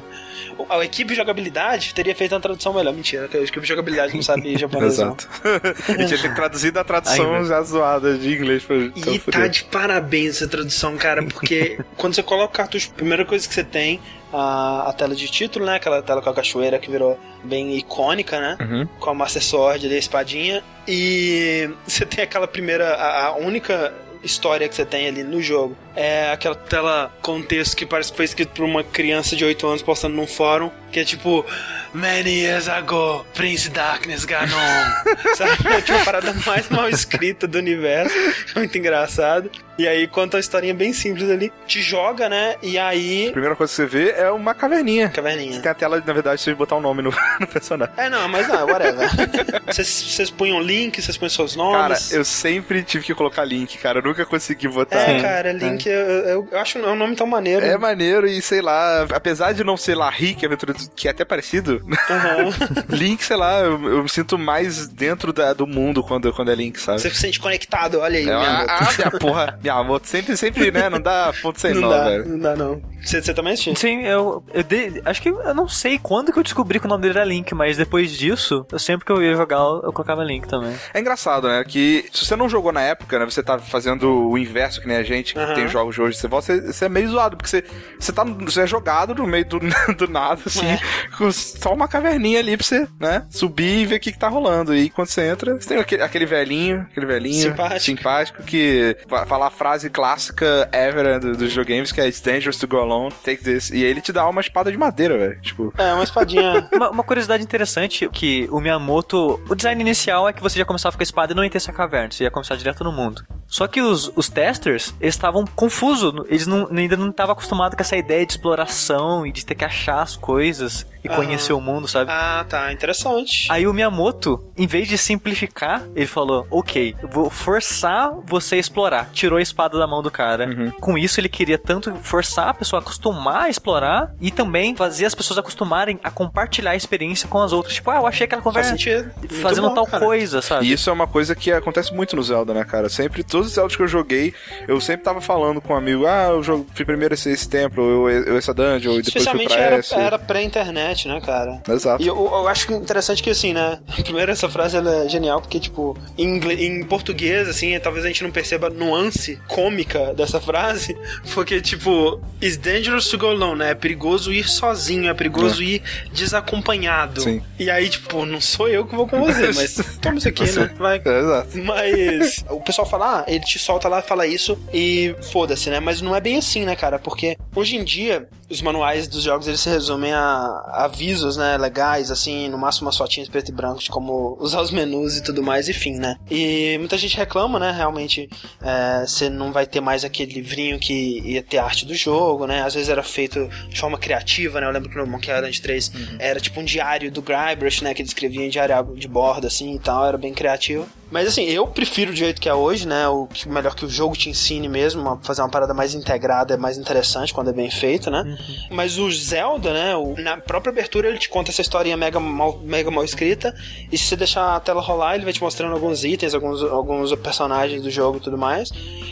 O- A equipe de jogabilidade teria feito uma tradução melhor. Mentira, que a equipe de jogabilidade não sabe japonês. Exato. e tinha que traduzido a tradução Ainda. já zoada de inglês pra E tá de parabéns essa tradução, cara, porque quando você coloca o cartucho, a primeira coisa que você tem a, a tela de título, né? Aquela tela com a cachoeira que virou bem icônica, né? Uhum. Com a Master Sword ali, a espadinha. E você tem aquela primeira, a, a única história que você tem ali no jogo. É aquela tela com texto que parece que foi escrito por uma criança de 8 anos postando num fórum, que é tipo Many years ago, Prince Darkness Ganon. Sabe? É tipo a parada mais mal escrita do universo. Muito engraçado. E aí conta uma historinha bem simples ali. Te joga, né? E aí. A primeira coisa que você vê é uma caverninha. Caverninha. Tem a tela, na verdade, você botar um nome no, no personagem. É, não, mas não, whatever. Vocês punham link, vocês põem seus Cara, nomes. eu sempre tive que colocar link, cara. Eu nunca consegui botar. É, cara, Link, eu, eu, eu acho um nome tão maneiro. É maneiro e sei lá, apesar de não ser lá rica a aventura do que é até parecido. Link, sei lá, eu, eu me sinto mais dentro da, do mundo quando, quando é Link, sabe? Você se sente conectado, olha aí, É, minha ah, moto. ah, minha porra, minha moto sempre, sempre, né? Não dá ponto sem Não nó, dá, velho. não dá não. Você, você também assistiu? Sim, eu, eu dei- acho que eu não sei quando que eu descobri que o nome dele era Link, mas depois disso, eu sempre que eu ia jogar, eu, eu colocava Link também. É engraçado, né? Que se você não jogou na época, né? Você tá fazendo o inverso que nem a gente, que Aham. tem jogos de hoje, você volta, você, você é meio zoado, porque você, você, tá, você é jogado no meio do, do nada, assim, É. com só uma caverninha ali pra você, né? Subir e ver o que, que tá rolando. E quando você entra, você tem aquele, aquele velhinho, aquele velhinho Simpático. simpático que vai falar a frase clássica ever né, do- dos videogames, que é It's dangerous to go alone, take this. E aí ele te dá uma espada de madeira, velho. Tipo, É, uma espadinha. Uma, uma curiosidade interessante que o Miyamoto, o design inicial é que você já começava com a espada e não ia ter essa caverna, você ia começar direto no mundo. Só que os, os testers, eles estavam confusos, eles não- ainda não estavam acostumados com essa ideia de exploração e de ter que achar as coisas e Aham. conhecer o mundo, sabe? Ah, tá, interessante. Aí o Miyamoto, em vez de simplificar, ele falou: Ok, eu vou forçar você a explorar. Tirou a espada da mão do cara. Uhum. Com isso, ele queria tanto forçar a pessoa a acostumar a explorar e também fazer as pessoas acostumarem a compartilhar a experiência com as outras. Tipo, ah, eu achei aquela Faz conversa sentido. Muito fazendo bom, tal cara. coisa, sabe? E isso é uma coisa que acontece muito no Zelda, né, cara? Sempre, todos os Zeldas que eu joguei, eu sempre tava falando com um amigo, ah, eu jogo, fui primeiro esse, esse templo, eu, eu essa dungeon, e depois fui pra era, essa. era pré-internet, né, cara? Exato. E eu, eu acho interessante que, assim, né? Primeiro, essa frase é genial, porque, tipo, em, em português, assim, talvez a gente não perceba a nuance cômica dessa frase, porque, tipo, it's dangerous to go alone, né? É perigoso ir sozinho, é perigoso ir desacompanhado. Sim. E aí, tipo, não sou eu que vou com você, mas toma isso aqui, né? Vai. É, exato. Mas o pessoal fala, ah, ele te solta lá, fala isso e foda-se, né? Mas não é bem assim, né, cara? Porque hoje em dia os manuais dos jogos eles se resumem a avisos, né, legais, assim, no máximo umas fotinhas preto e branco de como usar os menus e tudo mais, enfim, né? E muita gente reclama, né, realmente, é, você não vai ter mais aquele livrinho que ia ter a arte do jogo, né? Às vezes era feito de forma criativa, né? Eu lembro que no Monkey Island 3 era tipo um diário do Guybrush, né, que ele escrevia em diário de borda, assim, e tal, era bem criativo. Mas assim, eu prefiro do jeito que é hoje, né? O que- melhor que o jogo te ensine mesmo, uma- fazer uma parada mais integrada é mais interessante quando é bem feito, né? Mas o Zelda, né? o- na própria abertura ele te conta essa historinha mega mal, mega mal escrita. E se você deixar a tela rolar, ele vai te mostrando alguns itens, alguns, alguns personagens do jogo e tudo mais.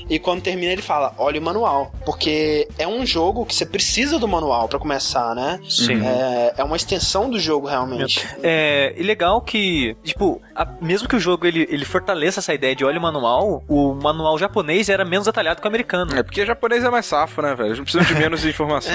E quando termina, ele fala: olha o manual. Porque é um jogo que você precisa do manual pra começar, né? Sim. É, é uma extensão do jogo, realmente. É, e legal que, tipo, a- mesmo que o jogo ele, ele fortaleça essa ideia de olha o manual, o manual japonês era menos detalhado que o americano. É porque japonês é mais safo, né, velho? Eles não precisam de menos informação.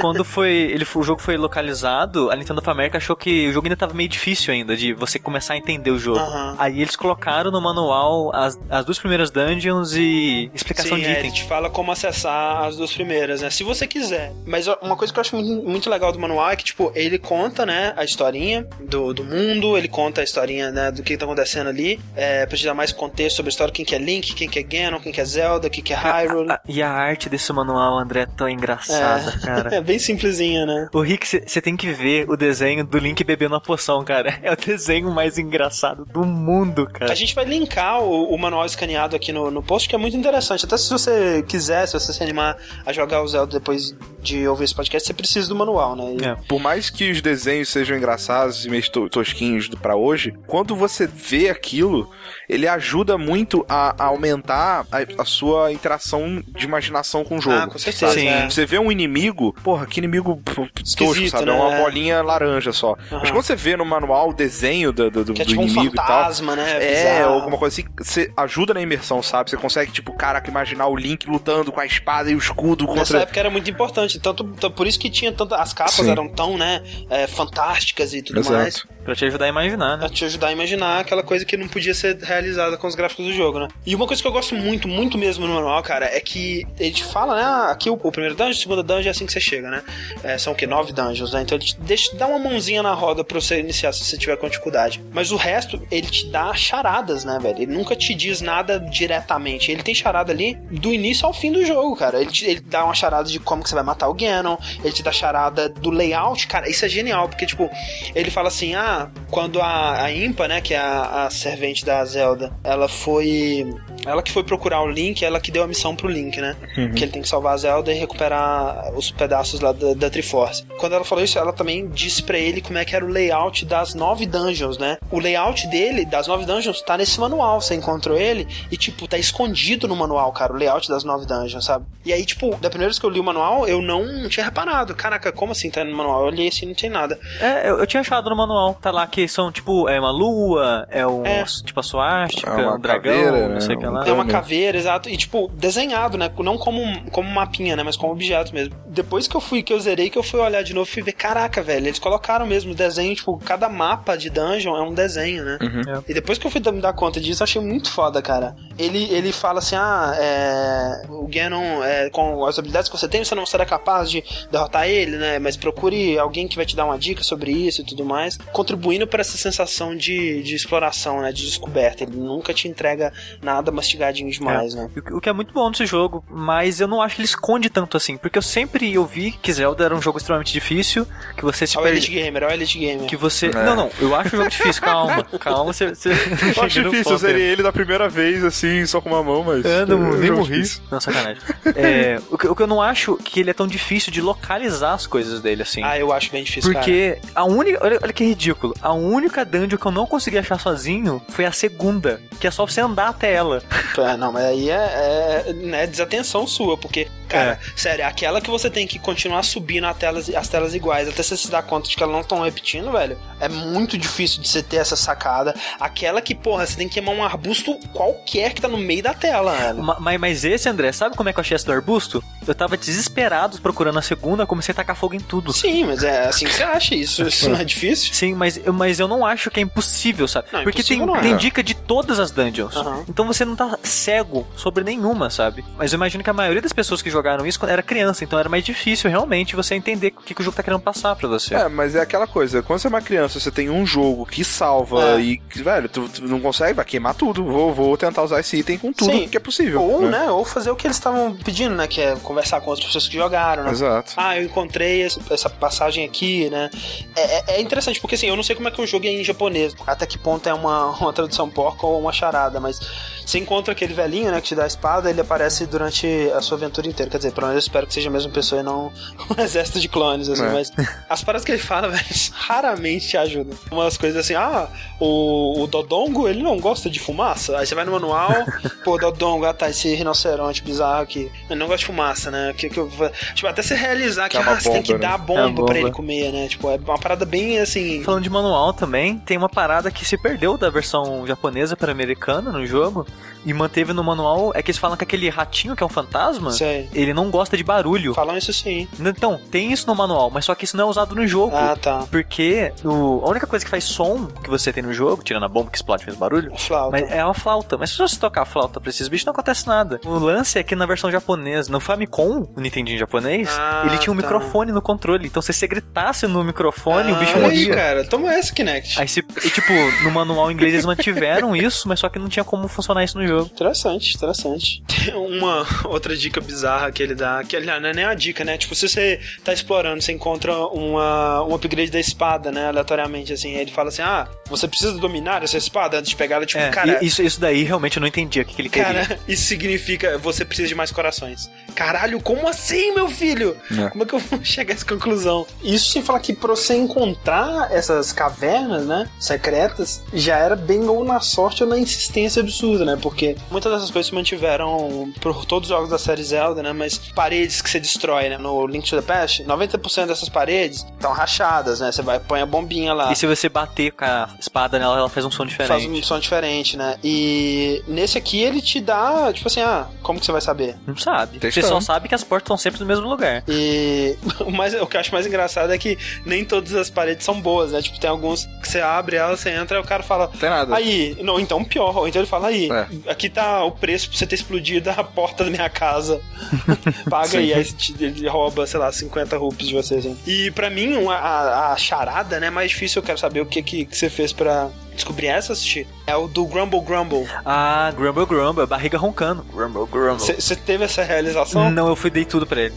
Quando foi, ele, o jogo foi localizado, a Nintendo of America achou que o jogo ainda tava meio difícil ainda, de você começar a entender o jogo. Aham. Aí eles colocaram no manual as, as duas primeiras dungeons e explicação Sim, de é, item. ele te fala como acessar as duas primeiras, né? Se você quiser. Mas uma coisa que eu acho muito, legal do manual é que, tipo, ele conta, né, a historinha do, do mundo, ele conta a historinha, né, do que tá acontecendo ali, é, pra te dar mais contexto sobre a história, quem que é Link, quem que é Ganon, quem que é Zelda, quem que é Hyrule. Ah, e a arte desse manual, André, é tão engraçada, cara. É bem simplesinha, né? O Rick, você tem que ver o desenho do Link bebendo a poção, cara. É o desenho mais engraçado do mundo, cara. A gente vai linkar o, o manual escaneado aqui no, no post, que é muito interessante. Até se você quiser, se você se animar a jogar o Zelda depois de ouvir esse podcast, você precisa do manual, né? E- É. Por mais que os desenhos sejam engraçados e meio to- tosquinhos pra hoje, quando você vê aquilo, ele ajuda muito a, a aumentar a, a sua interação de imaginação com o jogo. Ah, com certeza. Sim. é. Você vê um inimigo, porra, que inimigo tosco, Esquisito, sabe? né? É uma É. bolinha laranja só. Aham. Mas quando você vê no manual o desenho do, do, do Que é tipo um inimigo e tal. fantasma, né? É, ou alguma coisa assim, você ajuda na imersão, sabe? Você consegue, tipo, caraca, imaginar o Link lutando com a espada e o escudo Nessa contra. época era muito importante, tanto, por isso que tinha tanta. As capas Sim. eram tão, né, é, fantásticas e tudo Exato. mais. Pra te ajudar a imaginar, né? Pra te ajudar a imaginar aquela coisa que não podia ser realizada com os gráficos do jogo, né? E uma coisa que eu gosto muito, muito mesmo no manual, cara, é que ele te fala, né? ah, Aqui o, o primeiro dungeon, o segundo dungeon é assim que você chega, né? É, são o que? Nove dungeons, né? Então ele te deixa, dá uma mãozinha na roda pra você iniciar se você tiver com dificuldade. Mas o resto, ele te dá charadas, né, velho? Ele nunca te diz nada diretamente. Ele tem charada ali do início ao fim do jogo, cara. Ele, te, ele dá uma charada de como que você vai matar o Ganon, ele te dá charada do layout, cara, isso é genial, porque, tipo, ele fala assim, ah, quando a, a Impa, né, que é a, a servente da Zelda, ela foi... Ela que foi procurar o Link, ela que deu a missão pro Link, né? Uhum. Que ele tem que salvar a Zelda e recuperar os pedaços lá da, da Triforce. Quando ela falou isso, ela também disse para ele como é que era o layout das nove dungeons, né? O layout dele, das nove dungeons, tá nesse manual. Você encontrou ele e, tipo, tá escondido no manual, cara, o layout das nove dungeons, sabe? E aí, tipo, da primeira vez que eu li o manual, eu não tinha reparado. Caraca, como assim tá no manual? Eu olhei assim não tem nada. É, eu, eu tinha achado no manual. Tá lá que são, tipo, é uma lua, é um, É. tipo, a suástica, É um dragão, caveira, não né? sei o que lá. Tem uma caveira, exato. E, tipo, desenhado, né? Não como, como mapinha, né? Mas como objeto mesmo. Depois que eu fui, que eu zerei, que eu fui olhar de novo, fui ver, caraca, velho, eles colocaram mesmo o desenho, tipo, cada mapa de dungeon é um desenho, né? É. E depois que eu fui me dar conta disso, eu achei muito foda, cara. Ele, ele fala assim, ah, é, o Ganon, é, com as habilidades que você tem, você não será capaz de derrotar ele, né? Mas procure alguém que vai te dar uma dica sobre isso e tudo mais, contribuindo para essa sensação de, de exploração, né? De descoberta. Ele nunca te entrega nada mastigadinho demais, né? O que- O que é muito bom nesse jogo, mas eu não acho que ele esconde tanto assim, porque eu sempre ouvi que Zelda era um jogo extremamente difícil, que você se Olha o perde. Elite Gamer, olha o Elite Gamer. Que você. É. Não, não, eu acho o jogo difícil, calma. Calma, você. você Eu acho difícil, eu zerei ele da primeira vez, assim, só com uma mão, mas. É, não, é nem morri. difícil. Não, sacanagem. É, o, que, o que eu não acho que ele é tão difícil de localizar as coisas dele, assim. Ah, eu acho bem difícil, Porque a única. Olha, olha que ridículo. A única dungeon que eu não consegui achar sozinho foi a segunda. Que é só você andar até ela. cara. É, não, mas aí é, é, né, desatenção sua, porque, cara, sério, aquela que você tem que continuar subindo as telas, as telas iguais até você se dar conta de que elas não estão repetindo, velho, é muito difícil de você ter essa sacada. Aquela que, porra, você tem que queimar um arbusto qualquer que tá no meio da tela, velho. Ma- Mas, mas esse, André, sabe como é que eu achei essa do arbusto? Eu tava desesperado procurando a segunda, comecei a tacar fogo em tudo. Sim, mas é assim que você acha isso. Isso não é difícil? Sim, mas, eu- mas eu não acho que é impossível, sabe? Não, Porque tem, é. tem dica de todas as dungeons. Aham. Então você não tá cego sobre nenhuma, sabe? Mas eu imagino que a maioria das pessoas que jogaram isso era criança, então era mais difícil realmente você entender o que, que o jogo tá querendo passar pra você. É, mas é aquela coisa, quando você é uma criança, você tem um jogo que salva É. e, que, velho, tu, tu não consegue, vai queimar tudo. Vou, vou tentar usar esse item com tudo Sim. que é possível. Ou, né, ou fazer o que eles estavam pedindo, né, que é conversar com outras pessoas que jogaram, né? Exato. Ah, eu encontrei essa passagem aqui, né? É, é- é interessante, porque assim, eu não sei como é que o jogo é em japonês, até que ponto é uma, uma tradução porca ou uma charada, mas você encontra aquele velhinho, né, que te dá a espada, ele aparece durante a sua aventura inteira. Quer dizer, pelo menos eu espero que seja a mesma pessoa e não um exército de clones, assim, É. mas as paradas que ele fala, velho, raramente te ajudam. Umas coisas assim, ah, o, o Dodongo, ele não gosta de fumaça. Aí você vai no manual, pô, Dodongo, ah tá, esse rinoceronte bizarro aqui. Ele não gosta de fumaça, né? Que, que eu, vou- tipo, até você realizar que, Que é ah, você tem que bomba, né? dar bomba, É uma pra bomba. ele comer, né? Tipo, é uma parada bem assim. Falando de manual também, tem uma parada que se perdeu da versão japonesa para americana no jogo e manteve no manual, é que eles falam que aquele ratinho que é um fantasma, Sei. ele não gosta de barulho. Falam isso sim. Então, tem isso no manual, mas só que isso não é usado no jogo. Ah, tá. Porque o, a única coisa que faz som que você tem no jogo, tirando a bomba que explode faz barulho, Flauta. mas é uma flauta. Mas se você tocar a flauta pra esses bichos, não acontece nada. O lance é que na versão japonesa, no Famicom, o Nintendinho japonês, Ah, ele tinha um tá. microfone no controle. Então se você gritasse no microfone, o bicho Ah, olha aí, morria. cara. Toma essa, Kinect. Aí se, e, tipo, no manual inglês eles mantiveram isso, mas só que não tinha como funcionar isso no jogo. Interessante, interessante. Tem uma outra dica bizarra que ele dá, que aliás, não é nem uma dica, né? Tipo, se você tá explorando, você encontra uma, um upgrade da espada, né? Aleatoriamente, assim. Aí ele fala assim: ah, você precisa dominar essa espada antes de pegar ela. Tipo, É, cara. isso, isso daí realmente eu não entendi o que, que ele queria. Cara, isso significa você precisa de mais corações. Caralho, como assim, meu filho? É. Como é que eu vou chegar a essa conclusão? Isso sem falar que pra você encontrar essas cavernas, né, secretas, já era bem ou na sorte ou na insistência absurda, né? Porque muitas dessas coisas se mantiveram por todos os jogos da série Zelda, né? Mas paredes que você destrói, né? No Link to the Past, 90% dessas paredes estão rachadas, né? Você vai põe a bombinha lá. E se você bater com a espada nela, ela faz um som diferente. Faz um som diferente, né? E nesse aqui ele te dá, tipo assim, ah, como que você vai saber? Não sabe. Você só sabe que as portas estão sempre no mesmo lugar. E o, mais, o que eu acho mais engraçado é que nem todas as paredes são boas, né? Tipo, tem alguns que você abre ela, você entra e o cara fala. Tem nada. Aí, não, então pior. Ou então ele fala aí, É. aqui tá o preço pra você ter explodido a porta da minha casa. Paga aí, aí ele rouba, sei lá, 50 rupias de você, assim. E pra mim, uma- a, a charada, né, mais difícil, eu quero saber o que, que, que você fez pra descobrir essa, assistir. é o do Grumble Grumble. Ah, Grumble Grumble, barriga roncando. Grumble Grumble. Você teve essa realização? Não, eu fui dei tudo pra ele.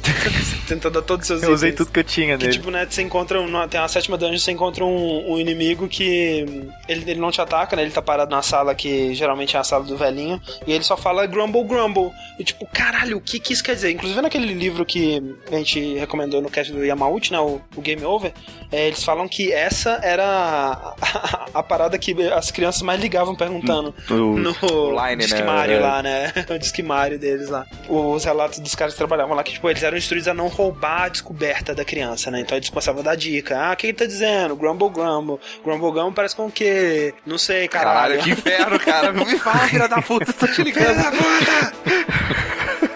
Tentando dar todos os seus Eu usei itens. tudo que eu tinha Que nele. tipo, né, você encontra. um- Tem uma sétima dungeon, você encontra um, um inimigo que. Ele, ele não te ataca, né? Ele tá parado na sala que geralmente é a sala do velhinho. E ele só fala Grumble Grumble. E tipo, caralho, o que, que isso quer dizer? Inclusive naquele livro que a gente recomendou no cast do Yamauchi, né? O, o Game Over, é, eles falam que essa era a, a- a parada que as crianças mais ligavam perguntando. O, No o Line, Disque né? Mario É. lá, né? O Disque Mario deles lá. Os relatos dos caras que trabalhavam lá, que tipo, eles eram instruídos a não roubar a descoberta da criança, né? Então eles começavam a dar dica. Ah, o que ele tá dizendo? Grumble Grumble. Grumble Grumble parece com o quê? Não sei, caralho. Caralho, que inferno, cara. Me fala, filha da puta, tô te Filha ligando. da puta!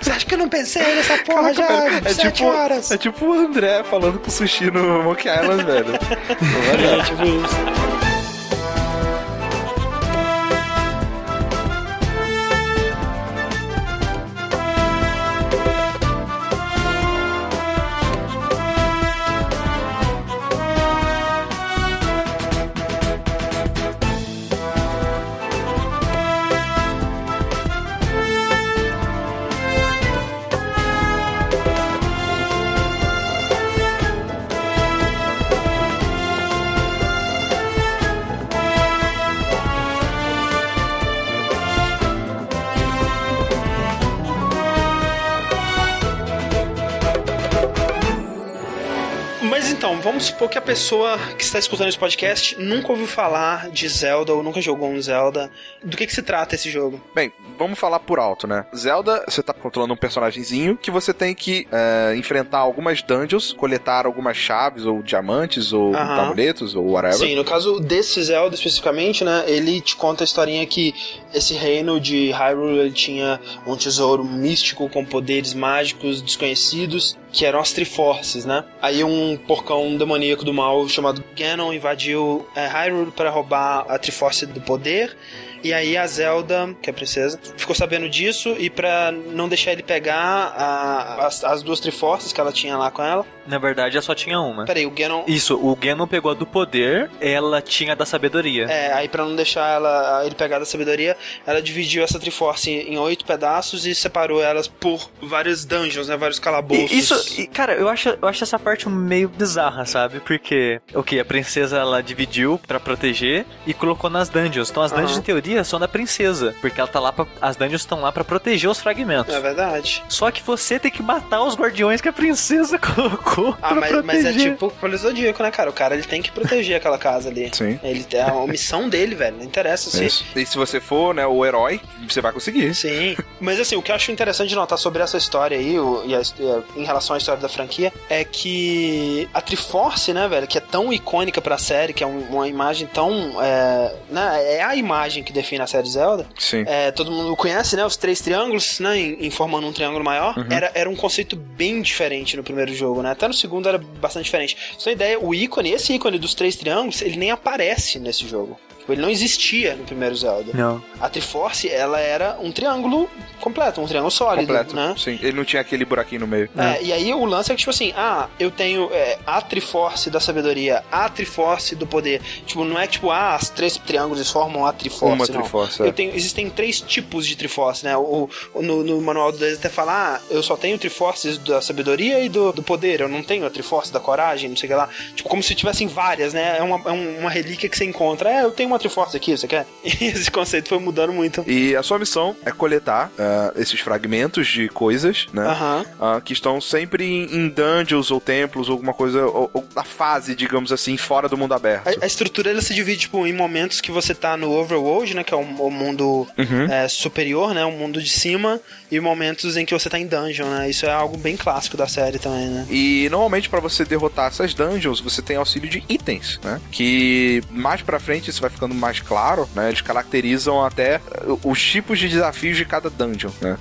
Você acha que eu não pensei nessa porra já? é, sete tipo, horas. é tipo o André falando com o sushi no Monkey Island, velho. Não. É, tipo isso. Vamos supor que a pessoa que está escutando esse podcast nunca ouviu falar de Zelda ou nunca jogou um Zelda. Do que, que se trata esse jogo? Bem, vamos falar por alto, né? Zelda, você tá controlando um personagemzinho que você tem que é, enfrentar algumas dungeons, coletar algumas chaves ou diamantes ou Aham. amuletos ou whatever. Sim, no caso desse Zelda especificamente, né? Ele te conta a historinha que esse reino de Hyrule ele tinha um tesouro místico com poderes mágicos desconhecidos, que eram as Triforces, né? Aí um porcão demoníaco do mal chamado Ganon invadiu é, Hyrule para roubar a Triforce do poder. E aí a Zelda, que é a princesa, ficou sabendo disso e pra não deixar ele pegar a- as, as duas Triforces que ela tinha lá com ela. Na verdade, ela só tinha uma. Peraí, o Ganon Isso, o Ganon pegou a do poder, ela tinha a da sabedoria. É, aí pra não deixar ela, ele pegar da sabedoria, ela dividiu essa Triforce em, oito pedaços e separou elas por várias dungeons, né? Vários calabouços. E isso, e, cara, eu acho, eu acho essa parte meio bizarra, sabe? Porque, o que? A princesa ela dividiu pra proteger e colocou nas dungeons. Então as dungeons, Aham. em teoria, são da princesa. Porque ela tá lá pra, As dungeons estão lá pra proteger os fragmentos. É verdade. Só que você tem que matar os guardiões que a princesa colocou Ah, mas, mas é tipo o Zodíaco, né, cara? O cara ele tem que proteger aquela casa ali. Sim. Ele é a missão dele, velho. Não interessa se. Isso. E se você for, né, o herói, você vai conseguir. Sim. Mas assim, o que eu acho interessante de notar sobre essa história aí, o- e a- em relação à história da franquia, é que a Triforce, né, velho, que é tão icônica pra série, que é um- uma imagem tão. É, né, é a imagem que define a série Zelda. Sim. É, todo mundo conhece, né? Os três triângulos, né? Em, em formando um triângulo maior. Era, era um conceito bem diferente no primeiro jogo, né? Até no segundo era bastante diferente. Ter ideia, o ícone, esse ícone dos três triângulos, ele nem aparece nesse jogo. Tipo, ele não existia no primeiro Zelda. Não. A Triforce, ela era um triângulo completo, um triângulo sólido, Completo. né? Sim. Ele não tinha aquele buraquinho no meio. É, e aí o lance é que, tipo assim, ah, eu tenho é, a Triforce da sabedoria, a Triforce do poder. Tipo, não é tipo, ah, as três triângulos formam a Triforce. Uma não. Triforce, é. Eu tenho, existem três tipos de Triforce, né? O, o- no, no manual do 10 até fala, ah, eu só tenho Triforces da sabedoria e do, do poder, eu não tenho a Triforce da coragem, não sei o que lá. Tipo, como se tivessem várias, né? É uma, é um- uma relíquia que você encontra. É, eu tenho uma Triforce aqui, você quer? E esse conceito foi mudando muito. E a sua missão é coletar ah, esses fragmentos de coisas, né? Ah, que estão sempre em, em dungeons ou templos ou alguma coisa, ou, ou na fase, digamos assim, fora do mundo aberto. A, a estrutura ela se divide tipo, em momentos que você tá no Overworld, né? Que é o, o mundo Uhum. é, superior, né? O mundo de cima, e momentos em que você tá em dungeon, né? Isso é algo bem clássico da série também, né? E normalmente pra você derrotar essas dungeons, você tem auxílio de itens, né? Que mais pra frente isso vai ficando mais claro, né? Eles caracterizam até eh, os tipos de desafios de cada dungeon, né?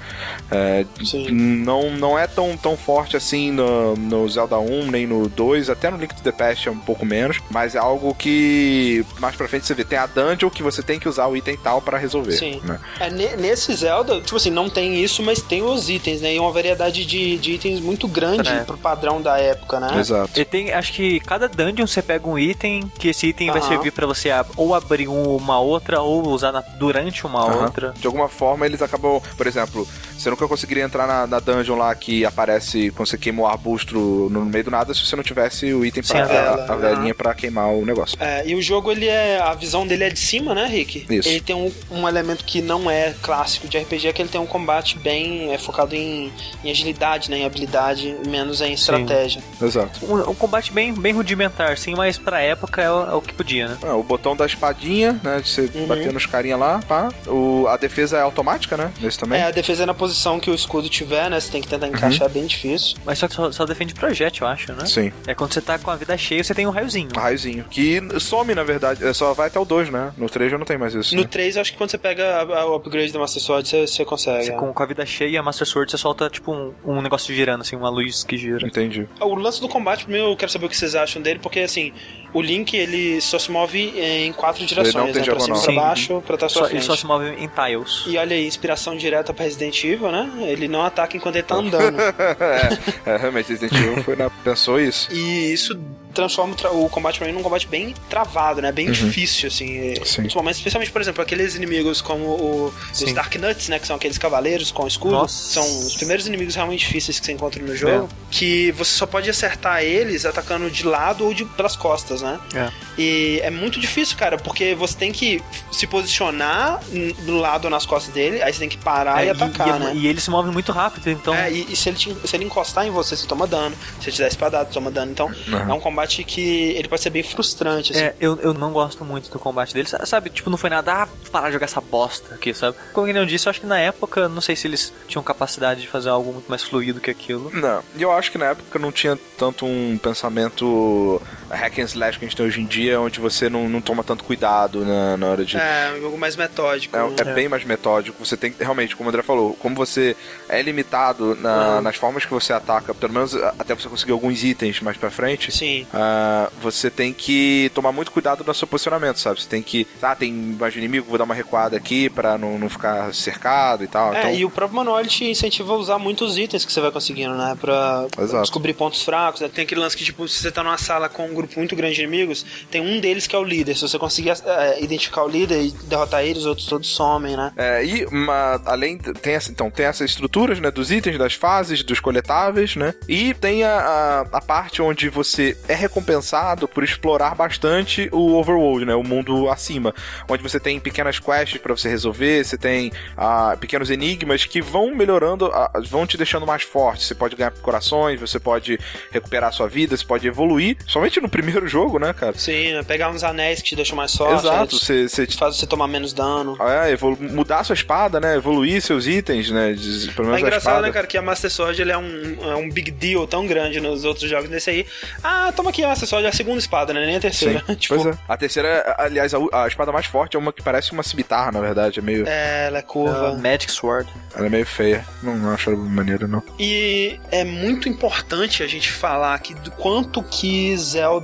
É, não, não é tão, tão forte assim no, no Zelda 1, nem no 2, até no Link to the Past é um pouco menos, mas é algo que mais pra frente você vê, tem a dungeon que você tem que usar o item tal pra resolver, Sim. né? É, ne- nesse Zelda, tipo assim, não tem isso, mas tem os itens, né? E uma variedade de, de itens muito grande É. pro padrão da época, né? Exato. E tem, acho que cada dungeon você pega um item, que esse item vai servir pra você ab- ou abrir uma outra ou usar na- durante uma Aham. outra. De alguma forma, eles acabam. Por exemplo, você nunca conseguiria entrar na, na dungeon lá que aparece quando você queima o arbusto no meio do nada se você não tivesse o item Sim, pra a vela, a, a velhinha pra queimar o negócio. É, e o jogo, ele é. A visão dele é de cima, né, Rick? Isso. Ele tem um, um elemento que não é clássico de RPG, que ele tem um combate bem é, focado em, em agilidade, né? Em habilidade, menos em estratégia. Exato. Um, um combate bem, bem rudimentar, sim, mas pra época é o, é o que podia, né? Ah, o botão da espadinha, né? De você Uhum. bater nos carinha lá, pá. O, a defesa é automática, né? Nesse também. É, a defesa é na posição que o escudo tiver, né? Você tem que tentar encaixar, é bem difícil. Mas só que só, só defende projétil, eu acho, né? Sim. É quando você tá com a vida cheia, você tem um raiozinho. Um raiozinho. Que some, na verdade. É, Só vai até o 2, né? No 3 já não tem mais isso. No né? 3, acho que quando você pega o upgrade da Master Sword, você, você consegue. Você é. com, com a vida cheia, a Master Sword, você solta tipo um, um negócio girando, assim, uma luz que gira. Entendi. O lance do combate, primeiro eu quero saber o que vocês acham dele, porque assim, o Link ele só se move em quatro direções, Ele não tem né? Pra cima, diagonal. pra Sim. baixo, pra trás, Só, pra ele frente. só se move em tiles. E olha aí, inspiração direta pra Resident Evil, né? Ele não ataca enquanto ele tá andando. é, é, realmente, Resident Evil foi na, pensou isso. e isso transforma o combate pra mim num combate bem travado, né? Bem difícil, assim. Uhum. Sim. Momentos, especialmente, por exemplo, aqueles inimigos como o, os. Dark Nuts, né? Que são aqueles cavaleiros com escudo. Nossa. São os primeiros inimigos realmente difíceis que você encontra no jogo. Que você só pode acertar eles atacando de lado ou de, pelas costas, né? É. E é muito difícil, cara, porque você tem que se posicionar do lado ou nas costas dele, aí você tem que parar É, e atacar, e, né? e ele se move muito rápido, então. É, e, e se, ele te- se ele encostar em você, você toma dano. Se ele te der espadado, você toma dano. Então, Uhum. é um combate que ele pode ser bem frustrante, assim. É, eu, eu não gosto muito do combate dele. Sa- Sabe, tipo, não foi nada, ah, parar de jogar essa bosta aqui, sabe? Como eu disse, eu acho que na época, não sei se eles tinham capacidade de fazer algo muito mais fluido que aquilo. Não, e eu acho que na época não tinha tanto um pensamento hack and slash que a gente tem hoje em dia, onde você não, não toma tanto cuidado na, na hora de. É, um jogo mais metódico. É, né? é bem mais metódico. Você tem que, realmente, como o André falou, como você é limitado na- Uhum. nas formas que você ataca, pelo menos até você conseguir alguns itens mais pra frente, Sim. ah, você tem que tomar muito cuidado no seu posicionamento, sabe? Você tem que. Ah, tem mais inimigo, vou dar uma recuada aqui pra não, não ficar cercado e tal. É, então, e o próprio manual te incentiva a usar muitos itens que você vai conseguindo, né? Pra Exato. descobrir pontos fracos. né? Tem aquele lance que, tipo, se você tá numa sala com grupo muito grande de inimigos, tem um deles que é o líder. Se você conseguir é, identificar o líder e derrotar ele, os outros todos somem, né? É, e uma, além tem essa, então tem essas estruturas, né, dos itens, das fases, dos coletáveis, né? E tem a, a, a parte onde você é recompensado por explorar bastante o overworld, né, o mundo acima, onde você tem pequenas quests pra você resolver, você tem ah, pequenos enigmas que vão melhorando, ah, vão te deixando mais forte. Você pode ganhar corações, você pode recuperar sua vida, você pode evoluir, somente no primeiro jogo, né, cara? Sim, né? pegar uns anéis que te deixam mais forte. Exato, você, você Faz você tomar menos dano. é, evolu- mudar sua espada, né? Evoluir seus itens, né? De, pelo menos É a engraçado, espada. né, cara, que a Master Sword ele é um, é um big deal tão grande nos outros jogos desse aí. Ah, toma aqui a Master Sword, é a segunda espada, né? Nem a terceira. Sim. tipo, Pois é. A terceira, aliás, a, a espada mais forte é uma que parece uma cimitarra, na verdade. É meio. é, ela é curva. Uh, Magic Sword. Ela é meio feia. Não, não acho maneira, não. E é muito importante a gente falar aqui do quanto que Zelda,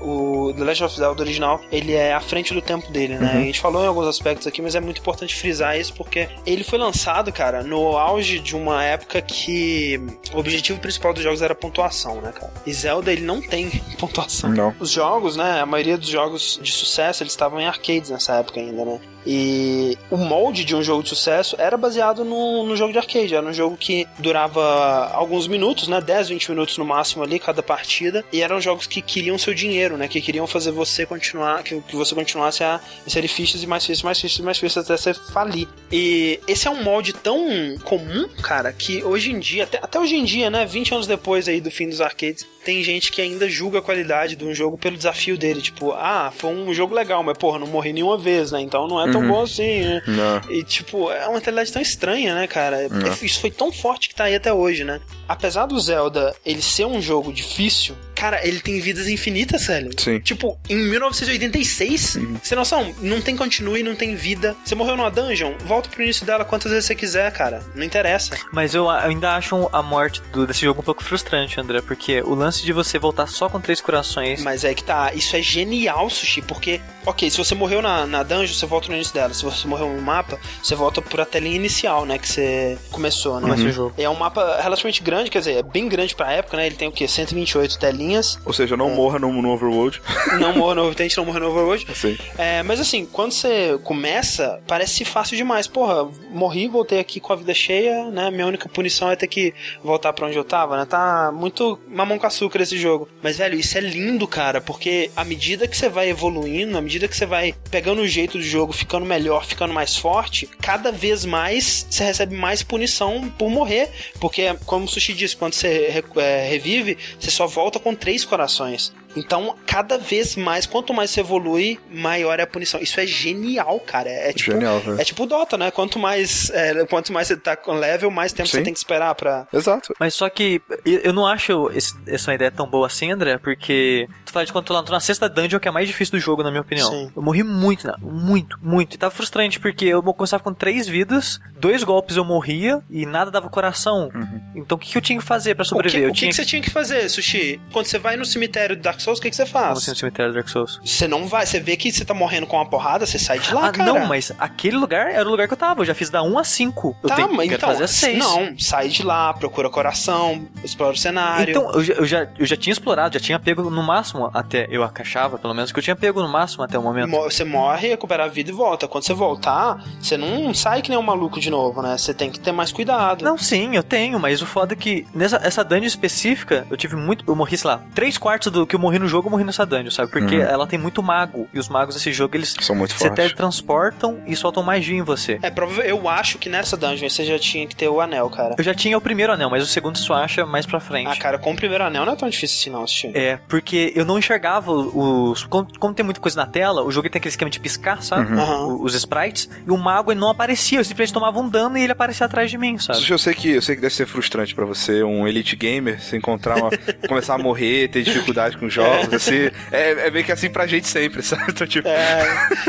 o The Legend of Zelda original, ele é à frente do tempo dele, né? Uhum. A gente falou em alguns aspectos aqui, mas é muito importante frisar isso porque ele foi lançado, cara, no auge de uma época que o objetivo principal dos jogos era pontuação, né, cara? E Zelda, ele não tem pontuação. Não. Os jogos, né, a maioria dos jogos de sucesso, eles estavam em arcades nessa época ainda, né? E o molde de um jogo de sucesso era baseado no, no jogo de arcade. Era um jogo que durava alguns minutos, né? 10, 20 minutos no máximo ali, cada partida. E eram jogos que queriam seu dinheiro, né? Que queriam fazer você continuar, que, que você continuasse a inserir fichas e mais fichas, mais fichas, mais fichas até você falir. E esse é um molde tão comum, cara, que hoje em dia, até, até hoje em dia, né? 20 anos depois aí do fim dos arcades, tem gente que ainda julga a qualidade de um jogo pelo desafio dele. Tipo, ah, foi um jogo legal, mas porra, não morri nenhuma vez, né? Então não é tão bom assim, né? Não. E, tipo, é uma mentalidade tão estranha, né, cara? É. Isso foi tão forte que tá aí até hoje, né? Apesar do Zelda ele ser um jogo difícil, cara, ele tem vidas infinitas, sério. Sim. Tipo, em 1986, você tem noção? Não tem continue, não tem vida. Você morreu numa dungeon, volta pro início dela quantas vezes você quiser, cara. Não interessa. Mas eu ainda acho a morte do- desse jogo um pouco frustrante, André, porque o lance de você voltar só com três corações. Mas é que tá, isso é genial, Sushi, porque, ok, se você morreu na, na dungeon, você volta no início dela. Se você morreu no mapa, você volta pra telinha inicial, né, que você começou, né? Jogo. É um mapa relativamente grande, quer dizer, é bem grande pra época, né? Ele tem o quê? 128 telinhas. Ou seja, não morra no, no Overworld. Não morra no Tente não morrer no Overworld. Sim. É, mas assim, quando você começa, parece fácil demais. Porra, morri, voltei aqui com a vida cheia, né? Minha única punição é ter que voltar pra onde eu tava, né? Tá muito mamão com açúcar esse jogo. Mas, velho, isso é lindo, cara, porque à medida que você vai evoluindo, à medida que você vai pegando o jeito do jogo, ficando melhor, ficando mais forte, cada vez mais você recebe mais punição por morrer. Porque, como o Sushi disse, quando você é, revive, você só volta com três corações. Então, cada vez mais, quanto mais você evolui, maior é a punição. Isso é genial, cara. É tipo, Genial, é tipo Dota, né? Quanto mais, é, quanto mais você tá com level, mais tempo Sim. você tem que esperar pra. Exato. Mas só que eu não acho esse- essa ideia tão boa assim, André, porque tu fala de quando tu lá tô na sexta dungeon, que é a mais difícil do jogo, na minha opinião. Sim. Eu morri muito, né? muito, muito. E tava frustrante, porque eu começava com três vidas, dois golpes eu morria e nada dava coração. Então o que, que eu tinha que fazer pra O que, sobreviver? o eu que, tinha que você tinha que fazer, Sushi? Quando você vai no cemitério do Dark Souls, o que, que você Como faz? assim no cemitério do Dark Souls? Você não vai, você vê que você tá morrendo com uma porrada, você sai de lá, ah, cara. não, mas aquele lugar era o lugar que eu tava. Eu já fiz da 1 a 5. Eu Tá, tenho, mas então. fazer a 6. Não, sai de lá, procura coração, explora o cenário. Então, eu já, eu, já, eu já tinha explorado, já tinha pego no máximo até. Eu achava, pelo menos, que eu tinha pego no máximo até o momento. Mo- Você morre, recupera a vida e volta. Quando você voltar, você não sai que nem um maluco de novo, né? Você tem que ter mais cuidado. Não, sim, eu tenho, mas o foda é que nessa essa dungeon específica, eu tive muito. Eu morri, sei lá, três quartos do que eu morri no jogo, eu morri nessa dungeon, sabe? Porque Uhum. ela tem muito mago. E os magos desse jogo, eles São muito se teletransportam e soltam magia em você. É eu acho que nessa dungeon você já tinha que ter o anel, cara. Eu já tinha o primeiro anel, mas o segundo você só acha mais pra frente. Ah, cara, com o primeiro anel não é tão difícil assim, não, assistir. É, porque eu não enxergava os. Como, como tem muita coisa na tela, o jogo tem aquele esquema de piscar, sabe? Uhum. Aham. O- Os sprites. E o mago ele não aparecia, eu simplesmente tomava um dano e ele aparecia atrás de mim, sabe? Eu sei que eu sei que deve ser frustrante pra você, um elite gamer, você encontrar uma, começar a morrer, ter dificuldade com jogos, assim, é, é meio que assim pra gente sempre, sabe? Então, tipo, É.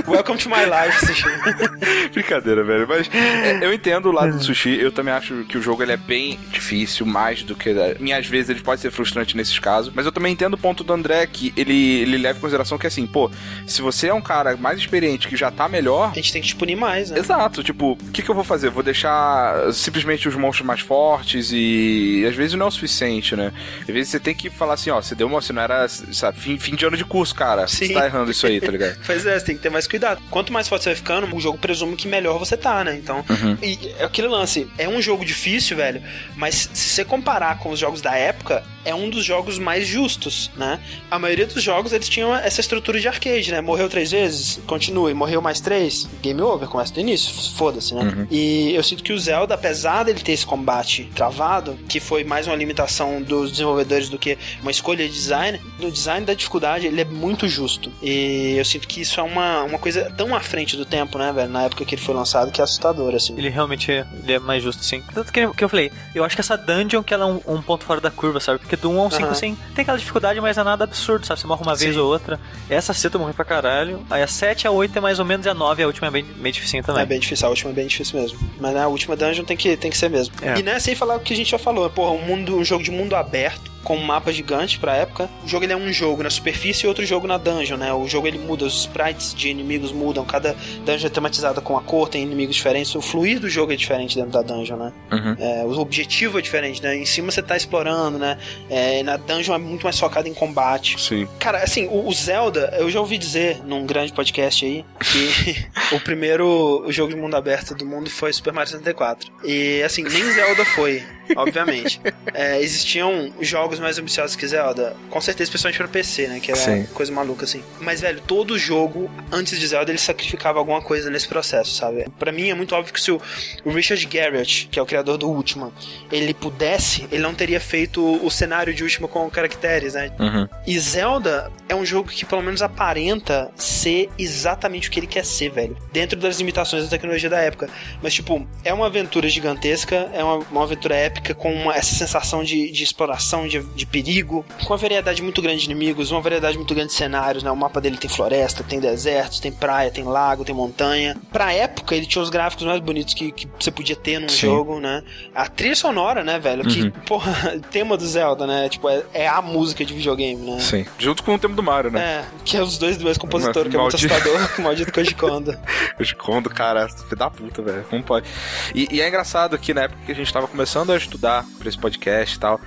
Welcome to my life, Sushi. brincadeira, velho. Mas é, eu entendo o lado do sushi, eu também acho que o jogo ele é bem difícil, mais do que. E às vezes ele pode ser frustrante nesses casos, mas eu também entendo o ponto do André que ele, ele leva em consideração que assim, pô, se você é um cara mais experiente que já tá melhor. A gente tem que te punir mais, né? Exato, tipo, o que, que eu vou fazer? Vou deixar simplesmente os monstros mais fortes e às vezes não é o suficiente, né? Às vezes você tem que falar assim, ó, você deu uma, você não era, sabe, fim, fim de ano de curso, cara. Sim. Você tá errando isso aí, tá ligado? Pois é, você tem que ter mais cuidado. Quanto mais forte você vai ficando, o jogo presume que melhor você tá, né? Então, Uhum. e é aquele lance, é um jogo difícil, velho, mas se você comparar com os jogos da época, é um dos jogos mais justos, né? A maioria dos jogos, eles tinham essa estrutura de arcade, né? Morreu três vezes, continue. Morreu mais três, game over, começa do início, foda-se, né? Uhum. E eu sinto que o Zelda, apesar dele ter esse combate travado, que foi mais uma limitação dos desenvolvedores do que uma escolha de design, no design da dificuldade, ele é muito justo. E eu sinto que isso é uma, uma coisa tão à frente do tempo, né, velho? Na época que ele foi lançado, que é assustador, assim. Ele realmente é, ele é mais justo, sim. Tanto que, que eu falei, eu acho que essa dungeon que ela é um, um ponto fora da curva, sabe? Porque do 1 ao 5, Aham. assim, tem aquela dificuldade, mas é nada absurdo, sabe? Você morre uma vez Sim. ou outra. Essa sexta eu morri pra caralho. Aí a 7 a 8 é mais ou menos, e a 9 a última é bem, bem dificinho também. É bem difícil, a última é bem difícil mesmo. Mas né, a última dungeon tem que, tem que ser mesmo. É. E né, sem falar o que a gente já falou, porra, um, mundo, um jogo de mundo aberto, com um mapa gigante pra época. O jogo ele é um jogo na superfície e outro jogo na dungeon, né? O jogo ele muda, os sprites de inimigos mudam, cada dungeon é tematizada com a cor, tem inimigos diferentes, o fluir do jogo é diferente dentro da dungeon, né? Uhum. É, o objetivo é diferente, né? Em cima você tá explorando, né? É, na dungeon é muito mais focado em combate. Sim. Cara, assim, o, o Zelda, eu já ouvi dizer num grande podcast aí que o primeiro jogo de mundo aberto do mundo foi Super Mario 64. E assim, nem Zelda foi, obviamente. É, existiam jogos mais ambiciosos que Zelda, com certeza, principalmente pra PC, né? Que era Sim. coisa maluca assim. Mas, velho, todo jogo, antes de Zelda, ele sacrificava alguma coisa nesse processo, sabe? Pra mim é muito óbvio que se o, o Richard Garriott, que é o criador do Ultima, ele pudesse, ele não teria feito o cenário de Ultima com caracteres, né? Uhum. E Zelda é um jogo que pelo menos aparenta ser exatamente o que ele quer ser, velho. Dentro das limitações da tecnologia da época. Mas, tipo, é uma aventura gigantesca, é uma, uma aventura épica com uma- essa sensação de, de exploração, de, de perigo, com uma variedade muito grande de inimigos, uma variedade muito grande de cenários, né? O mapa dele tem floresta, tem desertos, tem praia, tem lago, tem montanha. Pra época, ele tinha os gráficos mais bonitos que, que você podia ter num Sim. jogo, né? A trilha sonora, né, velho? Que, Uhum. porra, tema do Zelda, né? Tipo, é, é a música de videogame, né? Sim. Junto com o tema do Mario, né? É, que é os dois do mesmo compositor, que é muito assustador, que o maldito Koji Kondo. Eu escondo, cara, filho da puta, velho. Como pode? E, e é engraçado que na época que a gente tava começando a, estudar pra esse podcast e tal,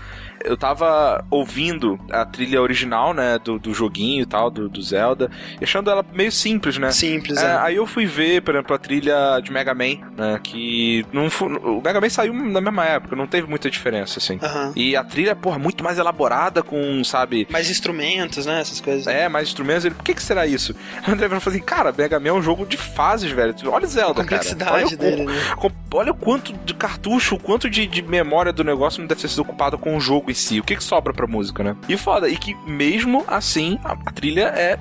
eu tava ouvindo a trilha original, né, do, do joguinho e tal, do, do Zelda, e achando ela meio simples, né? Simples, É, é. Aí eu fui ver, por exemplo, a trilha de Mega Man, né, que não o Mega Man saiu na mesma época, não teve muita diferença, assim. Aham. E a trilha, porra, muito mais elaborada com, sabe, Mais instrumentos, né? Essas coisas. é, mais instrumentos. Ele, por que que será isso? O André falou assim, cara, Mega Man é um jogo de fases, velho. Olha o Zelda, A complexidade cara. O- dele, né? com- Olha o quanto de cartucho, o quanto de, de memória do negócio não deve ter sido ocupado com o jogo em si. O que que sobra pra música, né? E foda, e que mesmo assim, a, a trilha é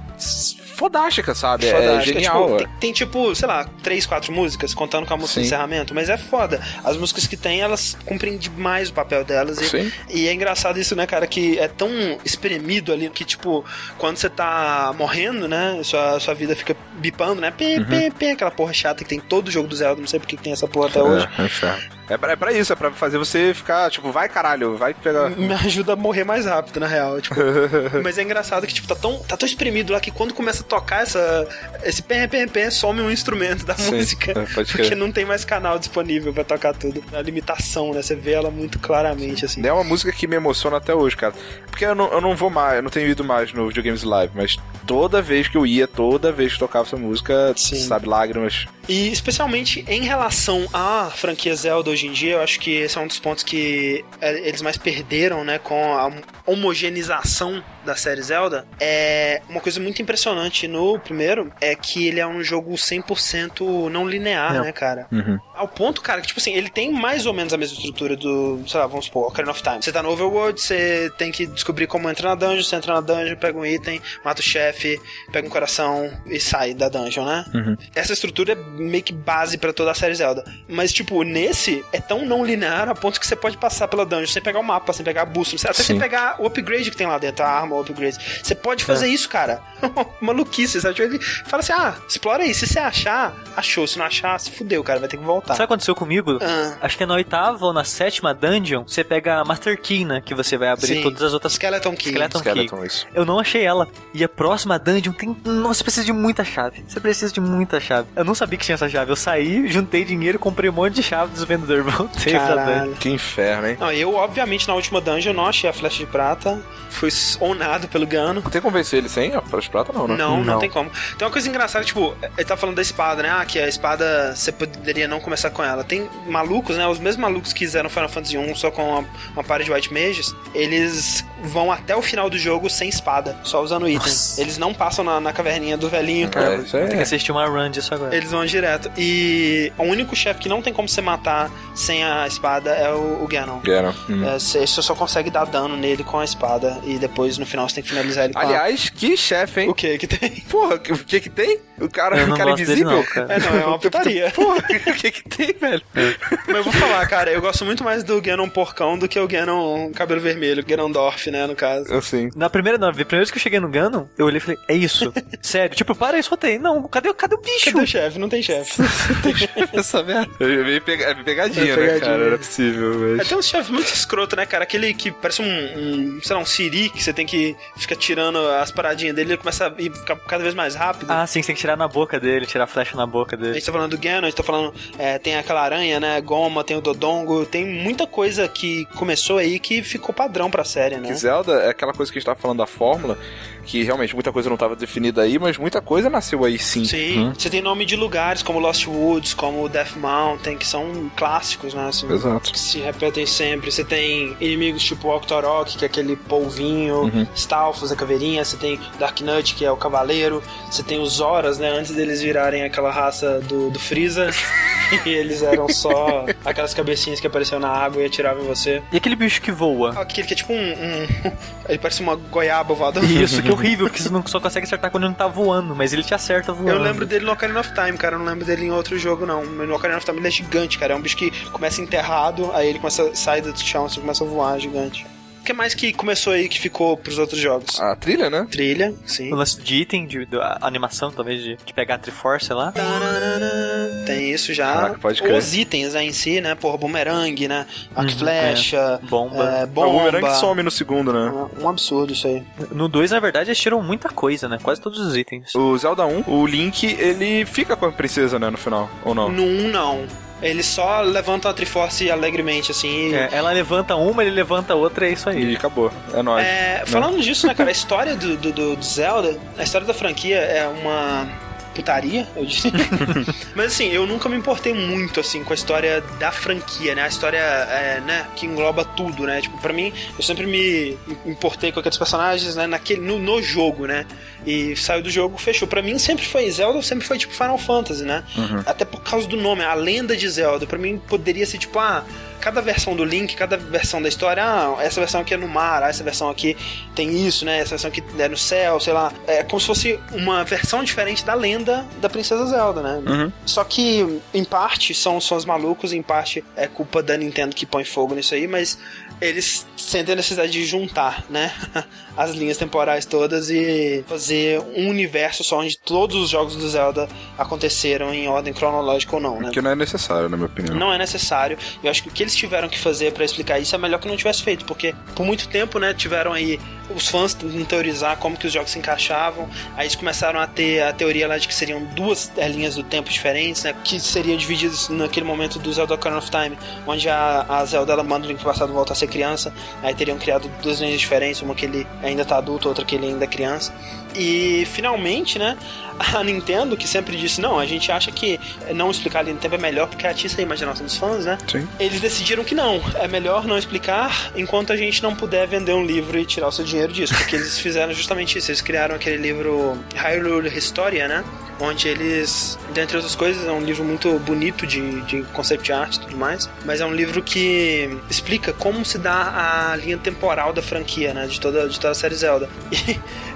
fodástica, sabe? É Fodástica. genial. Tipo, é. tem, tem, tipo, sei lá, três, quatro músicas, contando com a música Sim. de encerramento, mas é foda. As músicas que tem, elas cumprem demais o papel delas. E, e é engraçado isso, né, cara, que é tão espremido ali que, tipo, quando você tá morrendo, né, sua, sua vida fica bipando, né, pim, Uhum. pim, pim, aquela porra chata que tem em todo jogo do Zelda, não sei porque que tem essa porra até hoje. É, é. É pra, é pra isso, é pra fazer você ficar, tipo, vai caralho, vai pegar. Me ajuda a morrer mais rápido, na real. Tipo, mas é engraçado que, tipo, tá tão, tá tão espremido lá que quando começa a tocar essa, esse pé, pé, pé, some um instrumento da Sim, música. é, pode porque não tem mais canal disponível pra tocar tudo. A limitação, né? Você vê ela muito claramente, assim. É uma música que me emociona até hoje, cara. Porque eu não, eu não vou mais, eu não tenho ido mais no Videogames Live, mas toda vez que eu ia, toda vez que tocava essa música, Sim. sabe, lágrimas. E especialmente em relação à franquia Zelda hoje em dia, eu acho que esse é um dos pontos que é, eles mais perderam, né, com a homogeneização da série Zelda. É uma coisa muito impressionante no primeiro é que ele é um jogo 100% não linear, É. né, cara? Uhum. Ao ponto, cara, que, tipo assim, ele tem mais ou menos a mesma estrutura do, sei lá, vamos supor, Ocarina of Time. Você tá no Overworld, você tem que descobrir como entrar na dungeon, você entra na dungeon, pega um item, mata o chefe, pega um coração e sai da dungeon, né? Uhum. Essa estrutura é meio que base pra toda a série Zelda. Mas, tipo, nesse é tão não linear a ponto que você pode passar pela dungeon sem pegar o mapa, sem pegar a bússola, até Sim. sem pegar o upgrade que tem lá dentro, a arma, o upgrade. Você pode fazer isso, cara. Maluquice, sabe? Tipo, Ele fala assim: ah, explora aí. Se você achar, achou. Se não achar, se fudeu, cara. Vai ter que voltar. Sabe o que aconteceu comigo? Ah. Acho que é na oitava ou na sétima dungeon, você pega a Master Key, né? Que você vai abrir Sim. todas as outras Skeleton Key. Skeleton Key. Skeleton, isso. Eu não achei ela. E a próxima dungeon tem. Nossa, você precisa de muita chave. Você precisa de muita chave. Eu não sabia que tinha essa chave. Eu saí, juntei dinheiro, comprei um monte de chave dos vendedores. Voltei pra dungeon. Que inferno, hein? Não, eu, obviamente, na última dungeon não achei a flecha de prata. Fui pelo Gano. Não tem como vencer ele sem a flecha de prata, não, né? Não, não, Não. tem como. Tem uma coisa engraçada, tipo, ele tá falando da espada, né? Ah, que a espada você poderia não começar com ela. Tem malucos, né? Os mesmos malucos que fizeram Final Fantasy 1 só com uma, uma party de White Mages, eles vão até o final do jogo sem espada, só usando itens. Eles não passam na, na caverninha do velhinho. É, isso Tem que assistir uma run disso agora. Eles vão direto. E o único chefe que não tem como você matar sem a espada é o, o Ganon. Ganon. Hum. É, Você só consegue dar dano nele com a espada e depois no final você tem que finalizar ele com a... Aliás, que chefe, hein? O que que tem? Porra, o que que tem? O cara, o não cara gosto dele, invisível? não, cara. É, não, é uma putaria. Porra, o que que tem, velho? Mas eu vou falar, cara, eu gosto muito mais do Ganon porcão do que o Ganon cabelo vermelho, Ganondorf, né, no caso. Assim. Na primeira, não, a primeira vez que eu cheguei no Ganon, eu olhei e falei, é isso. Sério, tipo, para isso, rotei. Não, cadê, cadê o bicho? Cadê o chefe? Não tem chefe. Essa merda. É meio pega- é pegadinha, É né, cara? Não era possível, É, mas... tem um chefe muito escroto, né, cara? Aquele que parece um, um, sei lá, um siri que você tem que ficar tirando as paradinhas dele, ele começa a ir cada vez mais rápido. Ah, sim, você tem que tirar na boca dele, tirar a flecha na boca A dele. gente tá falando do Ganon, a gente tá falando. é, tem aquela aranha, né? Goma, tem o Dodongo, tem muita coisa que começou aí que ficou padrão pra série, né? Que Zelda é aquela coisa que a gente tava falando da fórmula, que realmente muita coisa não tava definida aí, mas muita coisa nasceu aí sim. Sim, você tem nome de lugares como Lost Woods, como Death Mountain, que são clássicos, né? Assim, Exato. que se repetem sempre. Você tem inimigos tipo Octorok, que é aquele polvinho, Uhum. Stalfos, a caveirinha. Você tem Dark Knight, que é o cavaleiro. Você tem os Zoras, né? Antes deles virarem aquela raça do, do Freeza. e eles eram só aquelas cabecinhas que apareciam na água e atiravam em você. E aquele bicho que voa? Aquele que é tipo um. um- ele parece uma goiaba voadora. Isso, que horrível, porque você não só consegue acertar quando ele não tá voando, mas ele te acerta voando. Eu lembro dele no Ocarina of Time, cara. Eu não lembro dele em outro jogo, não. No Ocarina of Time ele é gigante, cara. É um bicho que começa enterrado, aí ele começa a sair do chão, assim, começa a voar gigante. O que mais que começou aí que ficou pros outros jogos? A trilha, né? Trilha, sim. O lance de item, de, da animação, talvez, de, de pegar a Triforce, lá. Tem isso já. Caraca, pode crer. Os itens né, em si, né? Porra, bumerangue, né? Arco e Uhum, flecha, Bomba. é, O bomba. bumerangue some no segundo, né? Um absurdo isso aí. No 2, na verdade, eles tiram muita coisa, né? Quase todos os itens. O Zelda 1, o Link, ele fica com a princesa, né, no final, ou não? No 1, não. Eles só levantam a Triforce alegremente, assim. E... É, ela levanta uma, ele levanta outra, é isso aí. E acabou. É nóis. É, falando disso, né, cara, a história do, do, do Zelda, a história da franquia é uma putaria, eu diria. Mas assim, eu nunca me importei muito assim com a história da franquia, né? A história, é, né, que engloba tudo, né? Tipo, para mim, eu sempre me importei com aqueles personagens, né, naquele no, no jogo, né? E saiu do jogo, fechou. Para mim sempre foi Zelda, sempre foi tipo Final Fantasy, né? Uhum. Até por causa do nome, a lenda de Zelda. Para mim poderia ser tipo, ah, cada versão do Link, cada versão da história, ah, essa versão aqui é no mar, ah, essa versão aqui tem isso, né? Essa versão aqui é no céu, sei lá. É como se fosse uma versão diferente da lenda da Princesa Zelda, né? Uhum. Só que, em parte, são, são os malucos, em parte é culpa da Nintendo que põe fogo nisso aí, mas eles sentem a necessidade de juntar, né? As linhas temporais todas e fazer um universo só onde todos os jogos do Zelda aconteceram em ordem cronológica ou não, né? Que não é necessário, na minha opinião. Não é necessário. Eu acho que o que eles tiveram que fazer para explicar isso é melhor que não tivesse feito, porque por muito tempo, né, tiveram aí os fãs tentando teorizar como que os jogos se encaixavam. Aí eles começaram a ter a teoria lá de que seriam duas é, linhas do tempo diferentes, né, que seriam divididas naquele momento do Zelda Ocarina of Time, onde a, a Zelda ela manda o Link passado volta a ser criança. Aí teriam criado duas linhas diferentes, uma que ele ainda tá adulto, outra que ele ainda é criança. E finalmente, né, a Nintendo, que sempre disse, não, a gente acha que não explicar a linha do tempo é melhor porque atiça a imaginação dos fãs, né? Sim. Eles decidiram que não, é melhor não explicar enquanto a gente não puder vender um livro e tirar o seu dinheiro disso, porque eles fizeram justamente isso, eles criaram aquele livro Hyrule Historia, né? onde eles, dentre outras coisas, é um livro muito bonito de, de concept art e tudo mais, mas é um livro que explica como se dá a linha temporal da franquia, né, de toda, de toda a série Zelda.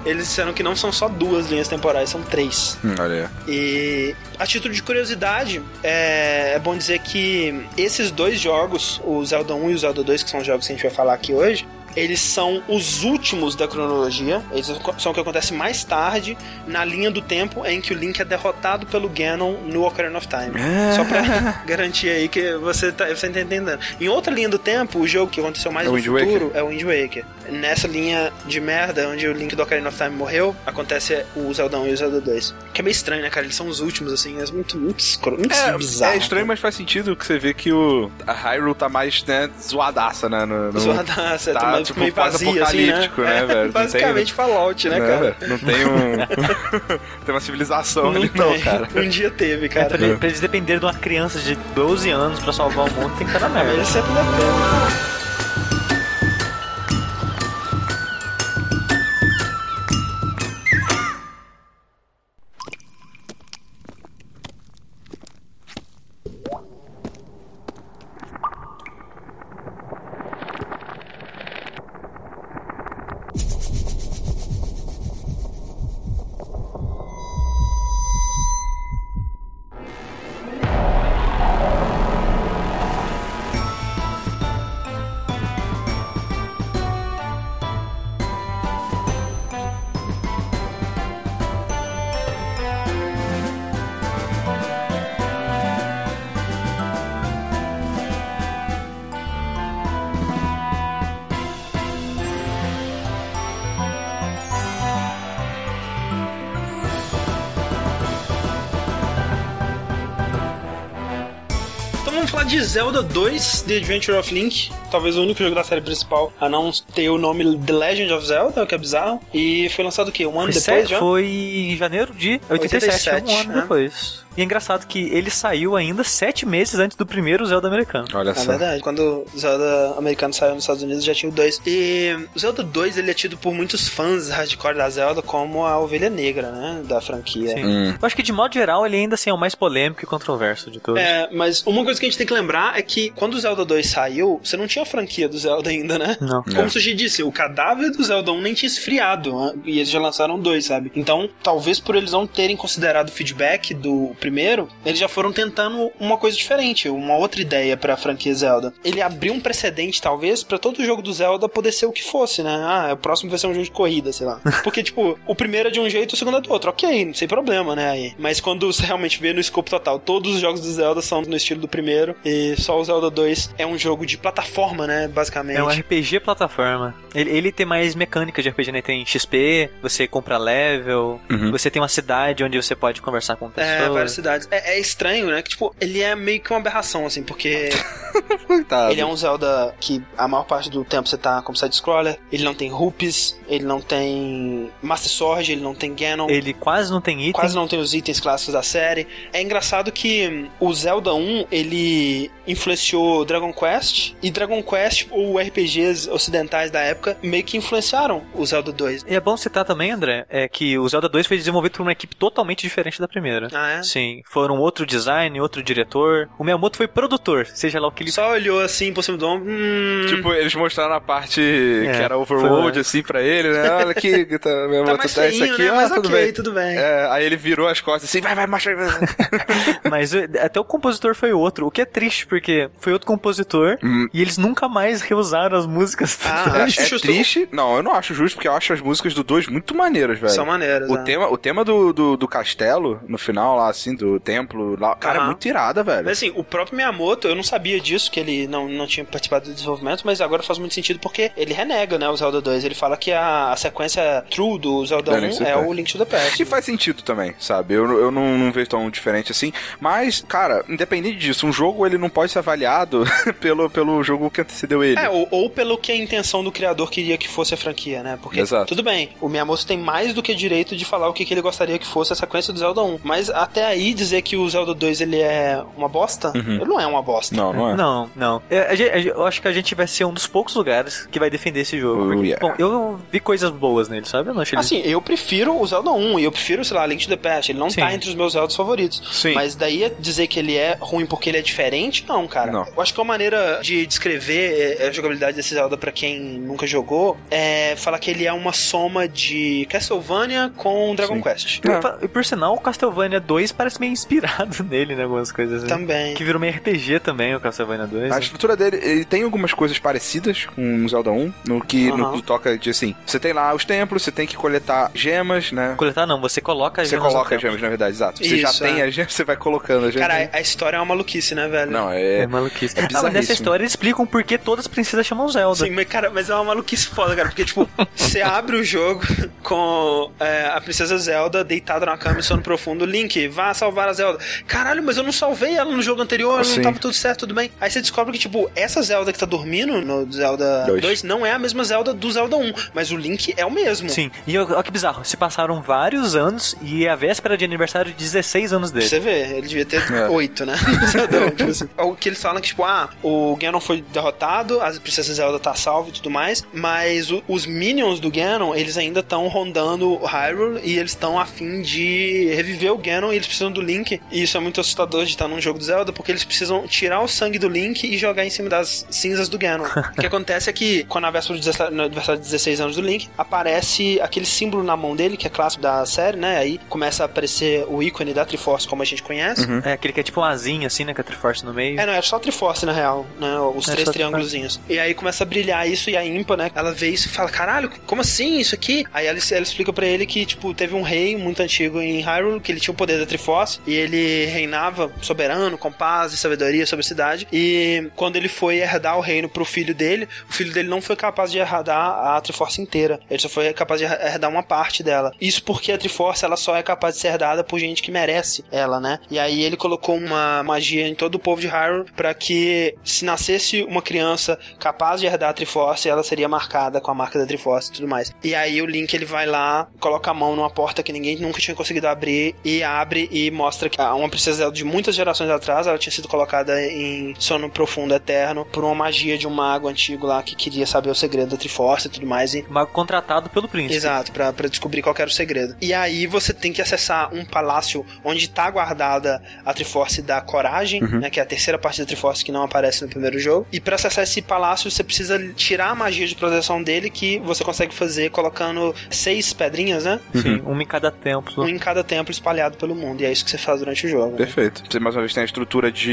E eles disseram que não são só duas linhas temporais, são três. Hum, olha. E a título de curiosidade, é, é bom dizer que esses dois jogos, o Zelda 1 e o Zelda 2, que são os jogos que a gente vai falar aqui hoje, eles são os últimos da cronologia, eles são o que acontece mais tarde na linha do tempo em que o Link é derrotado pelo Ganon no Ocarina of Time. Só pra garantir aí que você tá, você tá entendendo. Em outra linha do tempo, o jogo que aconteceu mais É no futuro é o Wind Waker. Nessa linha de merda, onde o Link do Ocarina of Time morreu, acontece o Zelda 1 e o Zelda 2. Que é meio estranho, né, cara? Eles são os últimos, assim, é muito, muito, muito É, bizarro. é estranho, mas faz sentido que você vê que o a Hyrule tá mais, né, zoadaça, né? No, no, Zoadaça, tá, tá, mais tipo, meio vazia, assim, né? né, velho? Não Basicamente Fallout, né, né, cara? Não tem um... tem uma civilização ali, não, tem. cara. Um dia teve, cara. Pra, ele- pra eles dependerem de uma criança de 12 anos pra salvar o mundo, tem que estar na Mas merda. ele sempre depende. Zelda 2, The Adventure of Link. Talvez o único jogo da série principal a não ter o nome The Legend of Zelda, o que é bizarro. E foi lançado o quê? Um ano Foi, depois já? foi em janeiro de 87, 87, um ano né? depois. E é engraçado que ele saiu ainda sete meses antes do primeiro Zelda americano. Olha É só. verdade. Quando o Zelda americano saiu nos Estados Unidos, já tinha o 2. E o Zelda 2 ele é tido por muitos fãs hardcore da Zelda como a ovelha negra, né? Da franquia. Sim. Hum. Eu acho que de modo geral ele ainda assim é o mais polêmico e controverso de todos. É, mas uma coisa que a gente tem que lembrar é que quando o Zelda 2 saiu, você não tinha a franquia do Zelda ainda, né? Não. Como É. o Sushi disse, o cadáver do Zelda 1 nem tinha esfriado, né? e eles já lançaram dois, sabe? Então, talvez por eles não terem considerado o feedback do primeiro, eles já foram tentando uma coisa diferente, uma outra ideia pra franquia Zelda. Ele abriu um precedente, talvez, pra todo jogo do Zelda poder ser o que fosse, né? Ah, o próximo vai ser um jogo de corrida, sei lá. Porque, tipo, o primeiro é de um jeito, o segundo é do outro. Ok, sem problema, né? Aí. Mas quando você realmente vê no escopo total, todos os jogos do Zelda são no estilo do primeiro, e só o Zelda 2 é um jogo de plataforma, né? Basicamente. É um RPG plataforma. Ele, ele tem mais mecânica de RPG, né? Tem XP, você compra level, Uhum. você tem uma cidade onde você pode conversar com pessoas. É, cidades. É, é estranho, né? Que, tipo, ele é meio que uma aberração, assim, porque Coitado. ele é um Zelda que a maior parte do tempo você tá como side-scroller. Ele não tem rupees, ele não tem Master Sword, ele não tem Ganon. Ele quase não tem item. Quase não tem os itens clássicos da série. É engraçado que hum, o Zelda 1, ele influenciou Dragon Quest, e Dragon Quest, ou RPGs ocidentais da época, meio que influenciaram o Zelda 2. E é bom citar também, André, é que o Zelda 2 foi desenvolvido por uma equipe totalmente diferente da primeira. Ah, é? Sim, foram outro design, outro diretor. O Miyamoto foi produtor, seja lá o que ele Só olhou assim por cima do ombro. Hum, Tipo, eles mostraram a parte que era overworld, foi- assim, pra ele, né? Olha aqui, tá, meu tá tá isso aqui, né? ah, Mas tudo ok, bem. tudo bem. É, aí ele virou as costas assim, vai, vai, marcha. Mas o- até o compositor foi outro, o que é triste, porque foi outro compositor Hum. e eles nunca mais reusaram as músicas. Ah, É, acho é justo. triste. Não, eu não acho justo, porque eu acho as músicas do 2 muito maneiras, velho. São maneiras, O né? tema, o tema do, do, do castelo, no final lá, assim, do templo, lá, cara, é Aham. muito irada, velho. Mas assim, o próprio Miyamoto, eu não sabia disso, que ele não, não tinha participado do desenvolvimento, mas agora faz muito sentido porque ele renega, né, o Zelda 2. Ele fala que a, a sequência true do Zelda Da 1 Link to the é o Link to the Past. E faz sentido também, sabe? Eu, eu não, não vejo tão diferente assim. Mas, cara, independente disso, um jogo ele não pode ser avaliado pelo, pelo jogo que antecedeu ele. É, ou, ou pelo que a intenção do criador queria que fosse a franquia, né? Porque, Exato. tudo bem, o Miyamoto tem mais do que direito de falar o que, que ele gostaria que fosse a sequência do Zelda 1. Mas até aí, dizer que o Zelda 2 ele é uma bosta, ele não é uma bosta. Não, não é. Não, não. É, eu acho que a gente vai ser um dos poucos lugares que vai defender esse jogo. Oh, porque, yeah. Bom, eu vi coisas boas nele, sabe? Eu não achei ele... Assim, eu prefiro o Zelda 1 e eu prefiro, sei lá, Link to the Past. Ele não Sim. tá entre os meus Zeldas favoritos. Sim. Mas daí dizer que ele é ruim porque ele é diferente, não, cara. Não. Eu acho que uma maneira de descrever eh, a jogabilidade desse Zelda pra quem nunca jogou é falar que ele é uma soma de Castlevania com Dragon Sim. Quest. E por- E por sinal, o Castlevania 2 parece meio inspirado nele, né? Algumas coisas. assim. Também. Que virou meio RPG também, o Castlevania 2. A né? estrutura dele, ele tem algumas coisas parecidas com o Zelda 1, no que, no Aham. que toca de assim, você tem lá os templos, você tem que coletar gemas, né? Coletar não, você coloca as Você gemas no coloca as gemas, na verdade, exato. Você já Isso, tem é. as gemas, você vai colocando as gemas. Cara, a história é uma maluquice, né, velho? Não, É, é... maluquice. é ah, mas bizarríssimo. nessa história eles explicam por que todas as princesas chamam Zelda. Sim, mas, cara, mas é uma maluquice foda, cara. Porque, tipo, você abre o jogo com é, a princesa Zelda deitada na cama em sono profundo. Link, vá salvar a Zelda. Caralho, mas eu não salvei ela no jogo anterior, não tava tudo certo, tudo bem. Aí você descobre que, tipo, essa Zelda que tá dormindo no Zelda Dois. 2 não é a mesma Zelda do Zelda 1, mas o Link é o mesmo. Sim, e olha que bizarro, se passaram vários anos e é a véspera de aniversário de 16 anos dele. você ver, ele devia ter É. oito, né? Zelda 1, tipo assim. O que eles falam que, tipo, ah, o Ganon foi derrotado, a princesa Zelda tá salva e tudo mais, mas o- os minions do Ganon, eles ainda estão rondando Hyrule e eles estão a fim de reviver o Ganon e eles precisam do Link. E isso é muito assustador de estar num jogo do Zelda, porque eles precisam tirar o sangue do Link e jogar em cima das cinzas do Ganon. o que acontece é que, quando a véspera do 17 no aniversário de 16 anos do Link, aparece aquele símbolo na mão dele, que é clássico da série, né? Aí começa a aparecer o ícone da Triforce, como a gente conhece. É aquele que é tipo um asinho assim, né? Com a Triforce no meio. É, não, é só a Triforce, na real, né? Os É três só triângulozinhos. E aí começa a brilhar isso e a Impa, né? Ela vê isso e fala, caralho, como assim isso aqui? Aí ela, ela explica pra ele que, tipo, teve um rei muito antigo em Hyrule, que ele tinha o poder da Triforce, e ele reinava soberano, com paz e sabedoria sobre a cidade. E quando ele foi herdar o reino pro filho dele, o filho dele não foi capaz de herdar a Triforce inteira. Ele só foi capaz de herdar uma parte dela. Isso porque a Triforce, ela só é capaz de ser herdada por gente que merece ela, né? E aí ele colocou uma magia em todo o povo de Hyrule para que se nascesse uma criança capaz de herdar a Triforce, ela seria marcada com a marca da Triforce e tudo mais. E aí o Link ele vai lá, coloca a mão numa porta que ninguém nunca tinha conseguido abrir e abre e mostra que uma princesa de muitas gerações atrás, ela tinha sido colocada em sono profundo eterno por uma magia de um mago antigo lá que queria saber o segredo da Triforce e tudo mais e Mago contratado pelo príncipe. Exato, pra, pra descobrir qual que era o segredo. E aí você tem que acessar um palácio onde tá guardada a Triforce da Coragem, né, que é a terceira parte da Triforce que não aparece no primeiro jogo. E pra acessar esse palácio você precisa tirar a magia de proteção dele que você consegue fazer colocando seis pedrinhas, né? Sim, uma em cada templo. Um em cada templo espalhado pelo mundo. E é isso que você faz durante o jogo. né? Perfeito. Você mais uma vez tem a estrutura de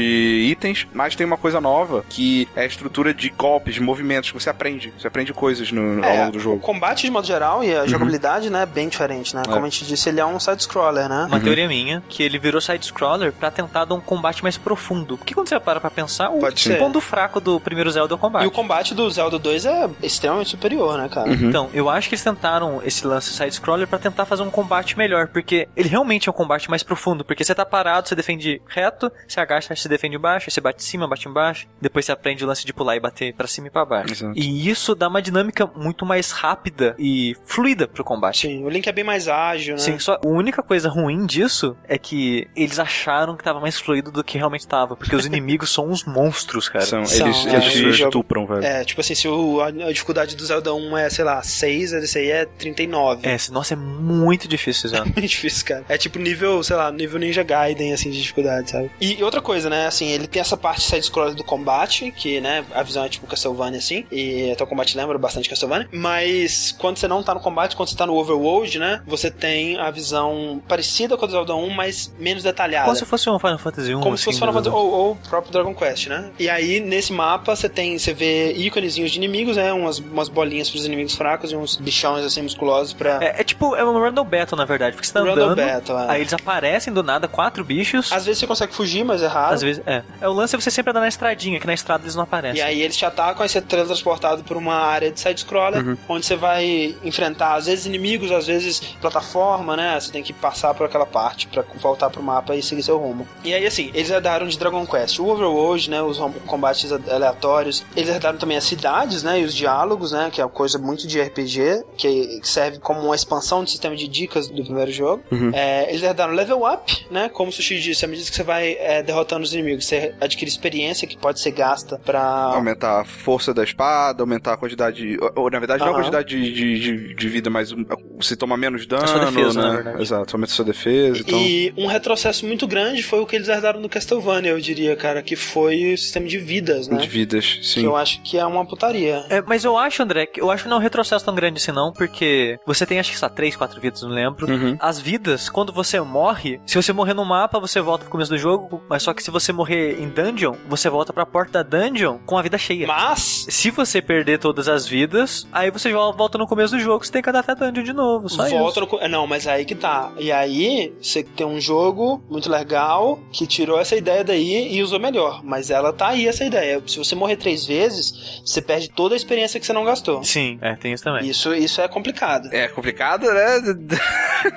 itens, mas tem uma coisa nova, que é a estrutura de golpes, de movimentos, que você aprende. Você aprende coisas no, ao É, longo do o jogo. combate de modo geral e a jogabilidade, né, é bem diferente, né? É. Como a gente disse, ele é um side-scroller, né? Uma teoria minha, que ele virou side-scroller pra tentar dar um combate mais profundo. Porque quando você para pra pensar, o Pode ser. ponto fraco do primeiro Zelda é o combate. E o combate do Zelda 2 é extremamente superior, né, cara? Então, eu acho que eles tentaram esse lance side-scroller pra tentar fazer um combate melhor, porque ele realmente é um combate mais profundo profundo, porque você tá parado, você defende reto, você agacha, você defende embaixo, você bate em cima, bate embaixo, depois você aprende o lance de pular e bater pra cima e pra baixo. Exato. E isso dá uma dinâmica muito mais rápida e fluida pro combate. Sim, o Link é bem mais ágil, né? Sim, só a única coisa ruim disso é que eles acharam que tava mais fluido do que realmente tava, porque os inimigos são uns monstros, cara. São, São, eles, é, eles estupram, velho. É, tipo assim, se o- a, a dificuldade do Zelda 1 é, sei lá, 6, esse aí é 39. É, nossa, é muito difícil, Zé. muito difícil, cara. É tipo nível, sei lá, nível Ninja Gaiden, assim, de dificuldade, sabe? E outra coisa, né, assim, ele tem essa parte side-scroller do combate, que, né, a visão é tipo Castlevania, assim, e até o combate lembra bastante Castlevania, mas quando você não tá no combate, quando você tá no Overworld, né, você tem a visão parecida com a do Zelda 1, mas menos detalhada. Como se fosse um Final Fantasy 1. Como se assim, fosse Final do- Fantasy ou, ou o próprio Dragon Quest, né? E aí, nesse mapa, você tem. Você vê íconezinhos de inimigos, né? Umas, umas bolinhas pros inimigos fracos e uns bichões assim musculosos pra. É, é tipo, é um Random Battle, na verdade, porque você tá andando, Battle, é. aí eles aparecem do nada, quatro bichos. Às vezes você consegue fugir, mas é raro. Às vezes, é. É o lance é você sempre andar na estradinha, que na estrada eles não aparecem. E aí eles te atacam, aí você é transportado por uma área de side-scroller, Uhum. onde você vai enfrentar, às vezes, inimigos, às vezes plataforma, né? Você tem que passar por aquela parte pra voltar pro mapa e seguir seu rumo. E aí, assim, eles herdaram de Dragon Quest o Overworld, né? Os combates aleatórios. Eles herdaram também as cidades, né? E os diálogos, né? Que é uma coisa muito de RPG, que serve como uma expansão do sistema de dicas do primeiro jogo. É, eles herdaram level up, né? Como o Sushi disse, à medida que você vai é, derrotando os inimigos, você adquire experiência que pode ser gasta pra Aumentar a força da espada, aumentar a quantidade. Ou, ou, na verdade, não a quantidade de, de, de, de vida, mas você toma menos dano. sua defesa, né? verdade. Exato, aumenta a sua defesa. Então... E um retrocesso muito grande foi o que eles herdaram no Castlevania, eu diria, cara, que foi o sistema de vidas, né? De vidas, Que sim. eu acho que é uma putaria. É, mas eu acho, André, que eu acho que não é um retrocesso tão grande assim não, porque você tem acho que só 3, 4 vidas, não lembro. Uhum. As vidas, quando você morre, se você morrer no mapa, você volta pro começo do jogo, mas só que se você morrer em dungeon, você volta pra porta da dungeon com a vida cheia. Mas Se você perder todas as vidas, aí você vol- volta no começo do jogo, você tem que andar até a dungeon de novo, só volta isso. no... Não, mas aí que tá. E aí, você tem um jogo muito legal que tirou essa ideia daí e usou melhor. Mas ela tá aí, essa ideia. Se você morrer três vezes, você perde toda a experiência que você não gastou. Sim, é, tem isso também. Isso, isso é complicado. É complicado, né?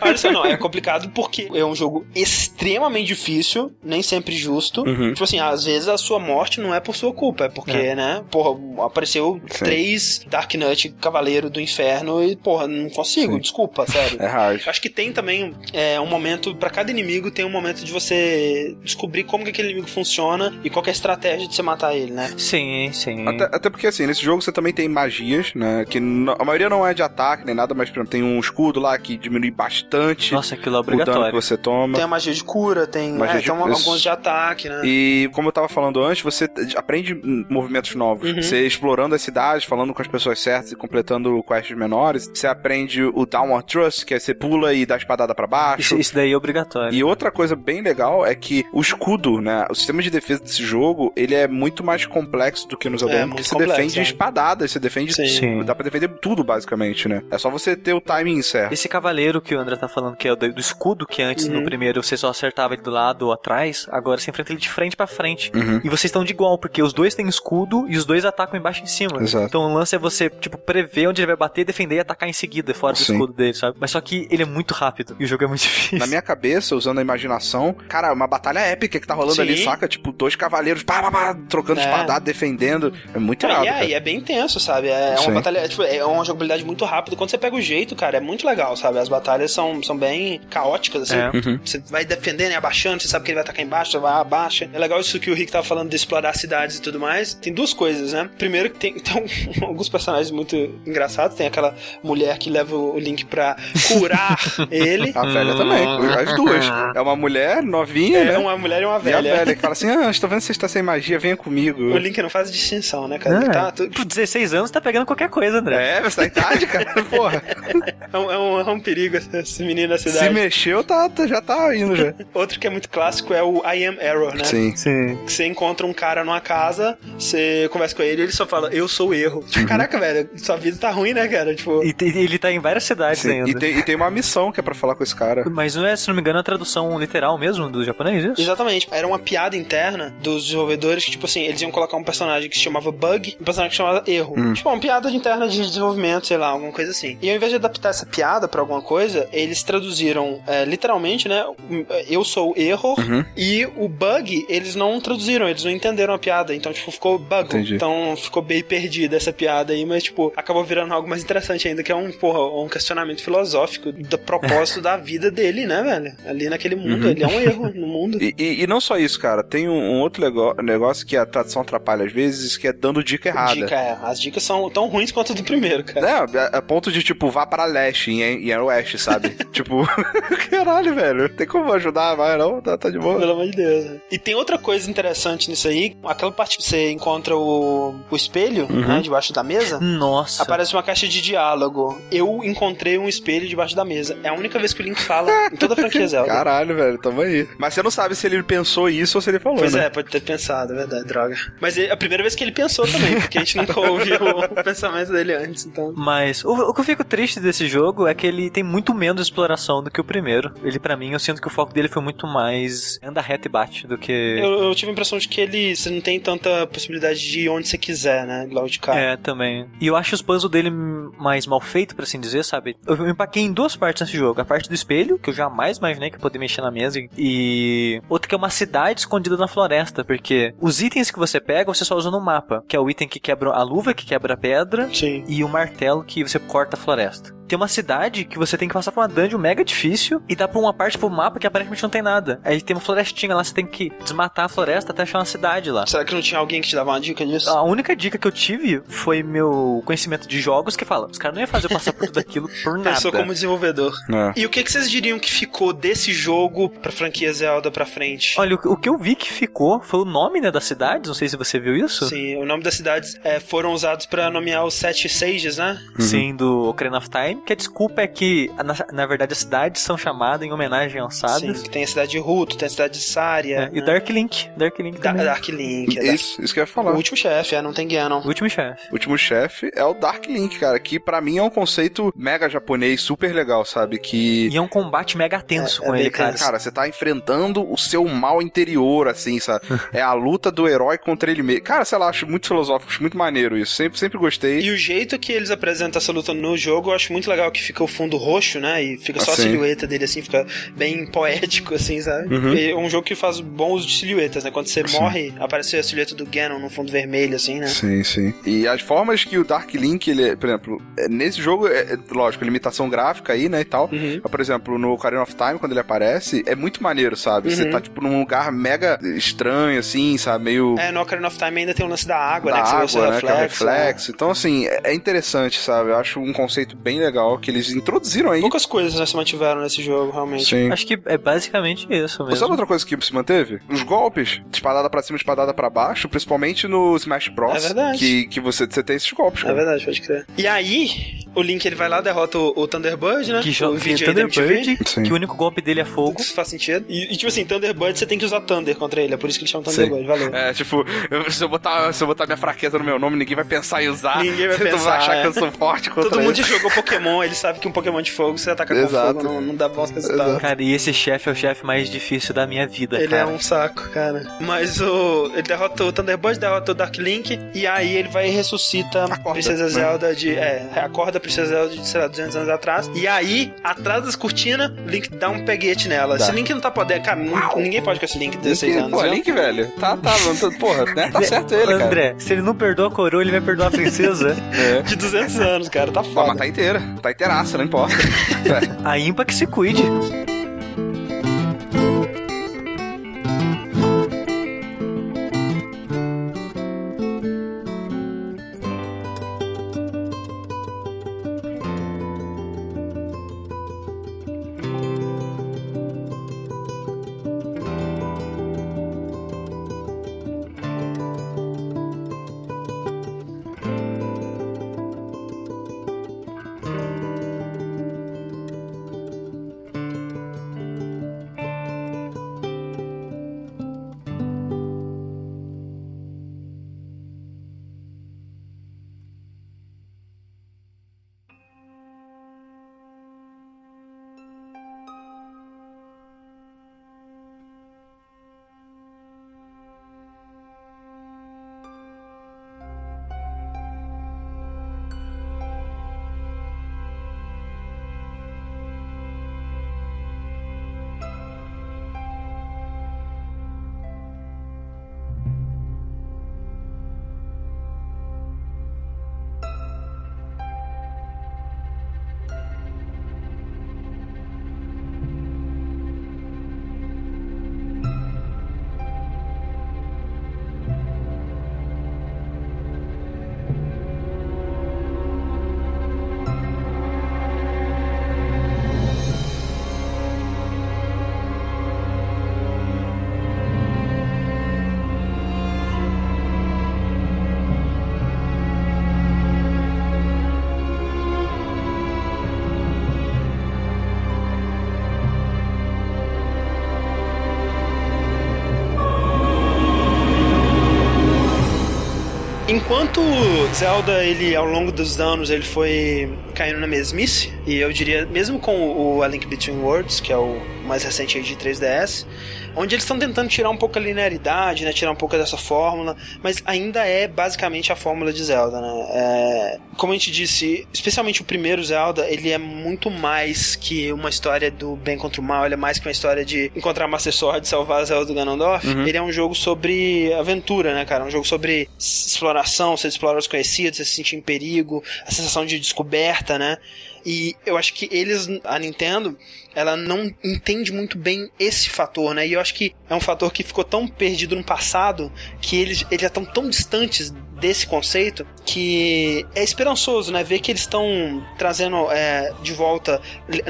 Olha só, não, é complicado porque é um jogo extremamente difícil, nem sempre justo. Uhum. Tipo assim, às vezes a sua morte não é por sua culpa, é porque, É. né, porra, apareceu Sim. três Dark Knight Cavaleiro do Inferno e, porra, não consigo, Sim. desculpa, sério. É hard. Acho que tem também é, um momento, pra cada inimigo tem um momento de você descobrir como que aquele inimigo funciona e qual que é a estratégia de você matar ele, né? Sim, sim. Até, até porque, assim, nesse jogo você também tem magias, né? Que a maioria não é de ataque nem nada, mas, por exemplo, tem um escudo lá que diminui bastante Nossa, aquilo é o dano que obrigatório. você toma. Tem a magia de cura, tem, Magia é, de- tem alguns de ataque, né? E como eu tava falando antes, você aprende movimentos novos. Uhum. Você explorando as cidades, falando com as pessoas certas e completando quests menores. Você aprende o Downward Thrust, que é você pula e dá a espadada pra baixo. Isso, isso daí é obrigatório. E outra coisa bem legal é que o escudo, né? O sistema de defesa desse jogo, ele é muito mais complexo do que no Zelda É, 1, porque você complexo, defende é. espadadas, você defende Sim. Sim. Dá pra defender tudo, basicamente, né? É só você ter o timing certo. Esse cavaleiro que o André tá falando, que é o do, do escudo, que antes Uhum. no primeiro você só acertava ele do lado ou atrás, agora você enfrenta ele de frente pra frente. Uhum. E vocês estão de igual, porque os dois têm escudo e os dois atacam embaixo e em cima. Exato. Então o lance é você, tipo, prever onde ele vai bater, defender e atacar em seguida, fora do Sim. escudo dele, sabe? Mas só que ele é muito rápido e o jogo é muito difícil. Na minha cabeça, usando a imaginação, cara, uma batalha épica que tá rolando Sim. ali, saca? Tipo, dois cavaleiros, pá, pá, pá, trocando É. espadada, defendendo. É muito Cara, irado, e, é, cara. e é bem intenso, sabe? É uma Sim. batalha, é, tipo, é uma jogabilidade muito rápida. Quando você pega o jeito, cara, é muito legal, sabe? As batalhas são, são bem caóticas, assim. É. Uhum. Você vai defendendo e abaixando, você sabe que ele vai atacar embaixo, você vai abaixa. É legal isso que o Rick tava falando de explorar cidades e tudo mais. Tem duas coisas, né? Primeiro que tem, tem alguns personagens muito engraçados. Tem aquela mulher que leva o Link pra curar ele. A velha também, as duas. É uma mulher novinha, É né? uma mulher e uma E a velha. velha que fala assim: Ah, estou vendo que você está sem magia, venha comigo. O Link não faz distinção, né, cara? Ele É. tá, tu- Por 16 anos tá pegando qualquer coisa, André. É, você tá em idade, cara. Porra. é, um, é um- é um perigo esse menino da Se cidade. mexeu, tá, tá- já tá indo já. Outro que é muito clássico é o I Am Error, né? Sim. Sim. Que você encontra um cara numa casa, você conversa com ele e ele só fala, eu sou o erro. Uhum. Tipo, caraca, velho, sua vida tá ruim, né, cara? Tipo, E te- ele tá em várias cidades Sim. ainda. E, tem, e tem uma missão que é pra falar com esse cara. Mas não é, se não me engano, a tradução literal mesmo do japonês, isso? Exatamente. Era uma piada interna dos desenvolvedores que, tipo assim, eles iam colocar um personagem que se chamava Bug e um personagem que se chamava Erro. Hum. Tipo, uma piada de interna de desenvolvimento, sei lá, alguma coisa assim. E ao invés de adaptar essa piada pra alguma coisa, eles traduziram é, literalmente, né, Eu sou o erro Uhum. e o bug, eles não traduziram, eles não entenderam a piada. Então, tipo, ficou bug. Entendi. Então ficou bem perdida essa piada aí, mas, tipo, acabou virando algo mais interessante ainda, que é um, porra, um questionamento filosófico do propósito da vida dele, né, velho? Ali naquele mundo, ele é um erro no mundo. E, e- e não só isso, cara. Tem um, um outro negócio que a tradução atrapalha às vezes, que é dando dica errada. Dica é, as dicas são tão ruins quanto a do primeiro, cara. É, a, a ponto de, tipo, vá para leste em, em oeste, sabe? tipo, caralho, velho. Tem como ajudar, vai, não? Tá, tá de boa. Pelo amor de Deus. né? E tem outra coisa interessante nisso aí. Aquela parte que você encontra o, o espelho, Uhum. né, debaixo da mesa. Nossa. Aparece uma caixa de diálogo. Eu encontrei um espelho debaixo da mesa. É a única vez que o Link fala em toda a franquia Zelda. Caralho, velho, tamo aí. Mas você não sabe se ele pensou isso ou se ele falou, Pois né? é, pode ter pensado, é verdade, droga. Mas é a primeira vez que ele pensou também, porque a gente nunca ouviu o pensamento dele antes, então. Mas o, o que eu fico triste desse jogo é que ele tem muito menos exploração do que o primeiro. Ele, pra mim, eu sinto que o foco dele foi muito mais anda reto e bate do que. Eu, eu tive a impressão de que ele você não tem tanta possibilidade de ir onde você quiser, né? Logo de cara. É, também. E eu acho os puzzles dele mais mal feitos, por assim dizer, sabe? Eu me empaquei em duas partes nesse jogo. A parte do espelho, que eu jamais imaginei que eu poderia mexer na mesa, e outra que é uma cidade escondida na floresta, porque os itens que você pega, você só usa no mapa, que é o item que quebra a luva, que quebra a pedra, Sim. e o martelo que você corta a floresta. Tem uma cidade que você tem que passar por uma dungeon mega difícil e dá pra uma parte pro mapa que aparentemente não tem nada. Aí tem uma florestinha lá, você tem que desmatar a floresta até achar uma cidade lá. Será que não tinha alguém que te dava uma dica disso? A única dica que eu tive foi meu conhecimento de jogos que fala, os caras não iam fazer eu passar por tudo aquilo por nada. Pensou como desenvolvedor. É. E o que, que vocês diriam que ficou desse jogo pra franquia Zelda pra frente? Olha, o, o que eu vi que ficou foi o nome, né, das cidades, não sei se você viu isso. Sim, o nome das cidades é, foram usados pra nomear os sete sages, né? Sim, do Ocarina of Time, que a desculpa é que, na, na verdade, as cidades são chamadas em homenagem aos sábios. Sim, que tem a cidade de Ruto, tem a cidade de Saria. É, e né? Dark Link, Dark Link Da- também. Dark Link. é Isso, isso que eu ia Dark- falar. O último chefe, é, não tem Ganon. O último chefe. O último chefe é o Dark Link, cara, que pra mim é um conceito mega japonês, super legal, sabe? Que. E é um combate mega tenso É, com é ele, cara. Cara, você tá enfrentando o seu mal interior, assim, sabe? É a luta do herói contra ele mesmo. Cara, sei lá, acho muito filosófico, acho muito maneiro isso. Sempre, sempre gostei. E o jeito que eles apresentam essa luta no jogo, eu acho muito legal que fica o fundo roxo, né? E fica só a Assim. silhueta dele, assim, fica bem poético, assim, sabe? Uhum. E É um jogo que faz bom uso de silhuetas, né? Quando você Sim. morre, aparece a silhueta do Ganon no fundo vermelho, assim, né? Sim, sim. E as formas que o Dark Link, ele, é- por exemplo, é, nesse jogo, é, é, lógico, limitação gráfica aí, né, e tal. Uhum. Mas, por exemplo, no Ocarina of Time, quando ele aparece, é muito maneiro, sabe? Você Uhum. tá, tipo, num lugar mega estranho, assim, sabe? Meio... É, no Ocarina of Time ainda tem o lance da água, da né? Que você vê o água, né? Que é o reflexo. né? reflexo. Então, assim, é é interessante, sabe? Eu acho um conceito bem legal que eles introduziram aí. Poucas coisas né, se mantiveram nesse jogo, realmente. Sim. Acho que é basicamente isso Sabe mesmo. outra coisa que se manteve? Os golpes, de espadada pra cima, espadada pra baixo, principalmente no Smash Bros. É verdade. Que, que você, você tem esses golpes, É cara. verdade, pode crer. E aí, o Link ele vai lá, derrota o, o Thunderbird, né? Que o joga da MTV. Thunderbird, Sim. que o único golpe dele é fogo. Isso faz sentido. E, e, tipo assim, Thunderbird você tem que usar Thunder contra ele, é por isso que eles chamam Sim. Thunderbird, valeu. É, tipo, eu- se eu, botar, se eu botar minha fraqueza no meu nome, ninguém vai pensar em usar. Ninguém vai Tu pensar, achar é. que eu sou forte contra Todo mundo jogou Pokémon, ele sabe que um Pokémon de fogo você ataca com Exato. fogo, não, não dá bons resultados. Cara, e esse chefe é o chefe mais difícil da minha vida, Ele cara. é um saco, cara. Mas o. Ele derrotou o Thunderbird, derrotou o Dark Link, e aí ele vai e ressuscita a Acorda, Princesa né? Zelda de. É, acorda a Princesa Zelda de, sei lá, 200 anos atrás. E aí, atrás das cortinas, o Link dá um peguete nela. Dá. Esse Link não tá podendo. Cara, ninguém pode com esse Link de 16 Link, anos. Pô, viu? Link, velho. Tá, tá, mano, tá- porra, né? Tá certo ele, cara. André, se ele não perdoa a coroa, ele vai perdoar a princesa. É. De 200 anos, cara, tá foda. mas tá inteira. Tá inteiraça, não importa. É. a Impa que se cuide. Enquanto Zelda, ele ao longo dos anos, ele foi caindo na mesmice, e eu diria, mesmo com o A Link Between Worlds, que é o mais recente aí de 3DS, onde eles estão tentando tirar um pouco a linearidade, né, tirar um pouco dessa fórmula, mas ainda é basicamente a fórmula de Zelda, né? É, como a gente disse, especialmente o primeiro Zelda, ele é muito mais que uma história do bem contra o mal, ele é mais que uma história de encontrar Master Sword, salvar a Zelda do Ganondorf. Uhum. Ele é um jogo sobre aventura, né, cara? Um jogo sobre exploração, você explorar os conhecidos, você se sentir em perigo, a sensação de descoberta, né? E eu acho que eles, a Nintendo, ela não entende muito bem esse fator, né? E eu acho que é um fator que ficou tão perdido no passado que eles, eles já estão tão distantes desse conceito que é esperançoso, né? Ver que eles estão trazendo é, de volta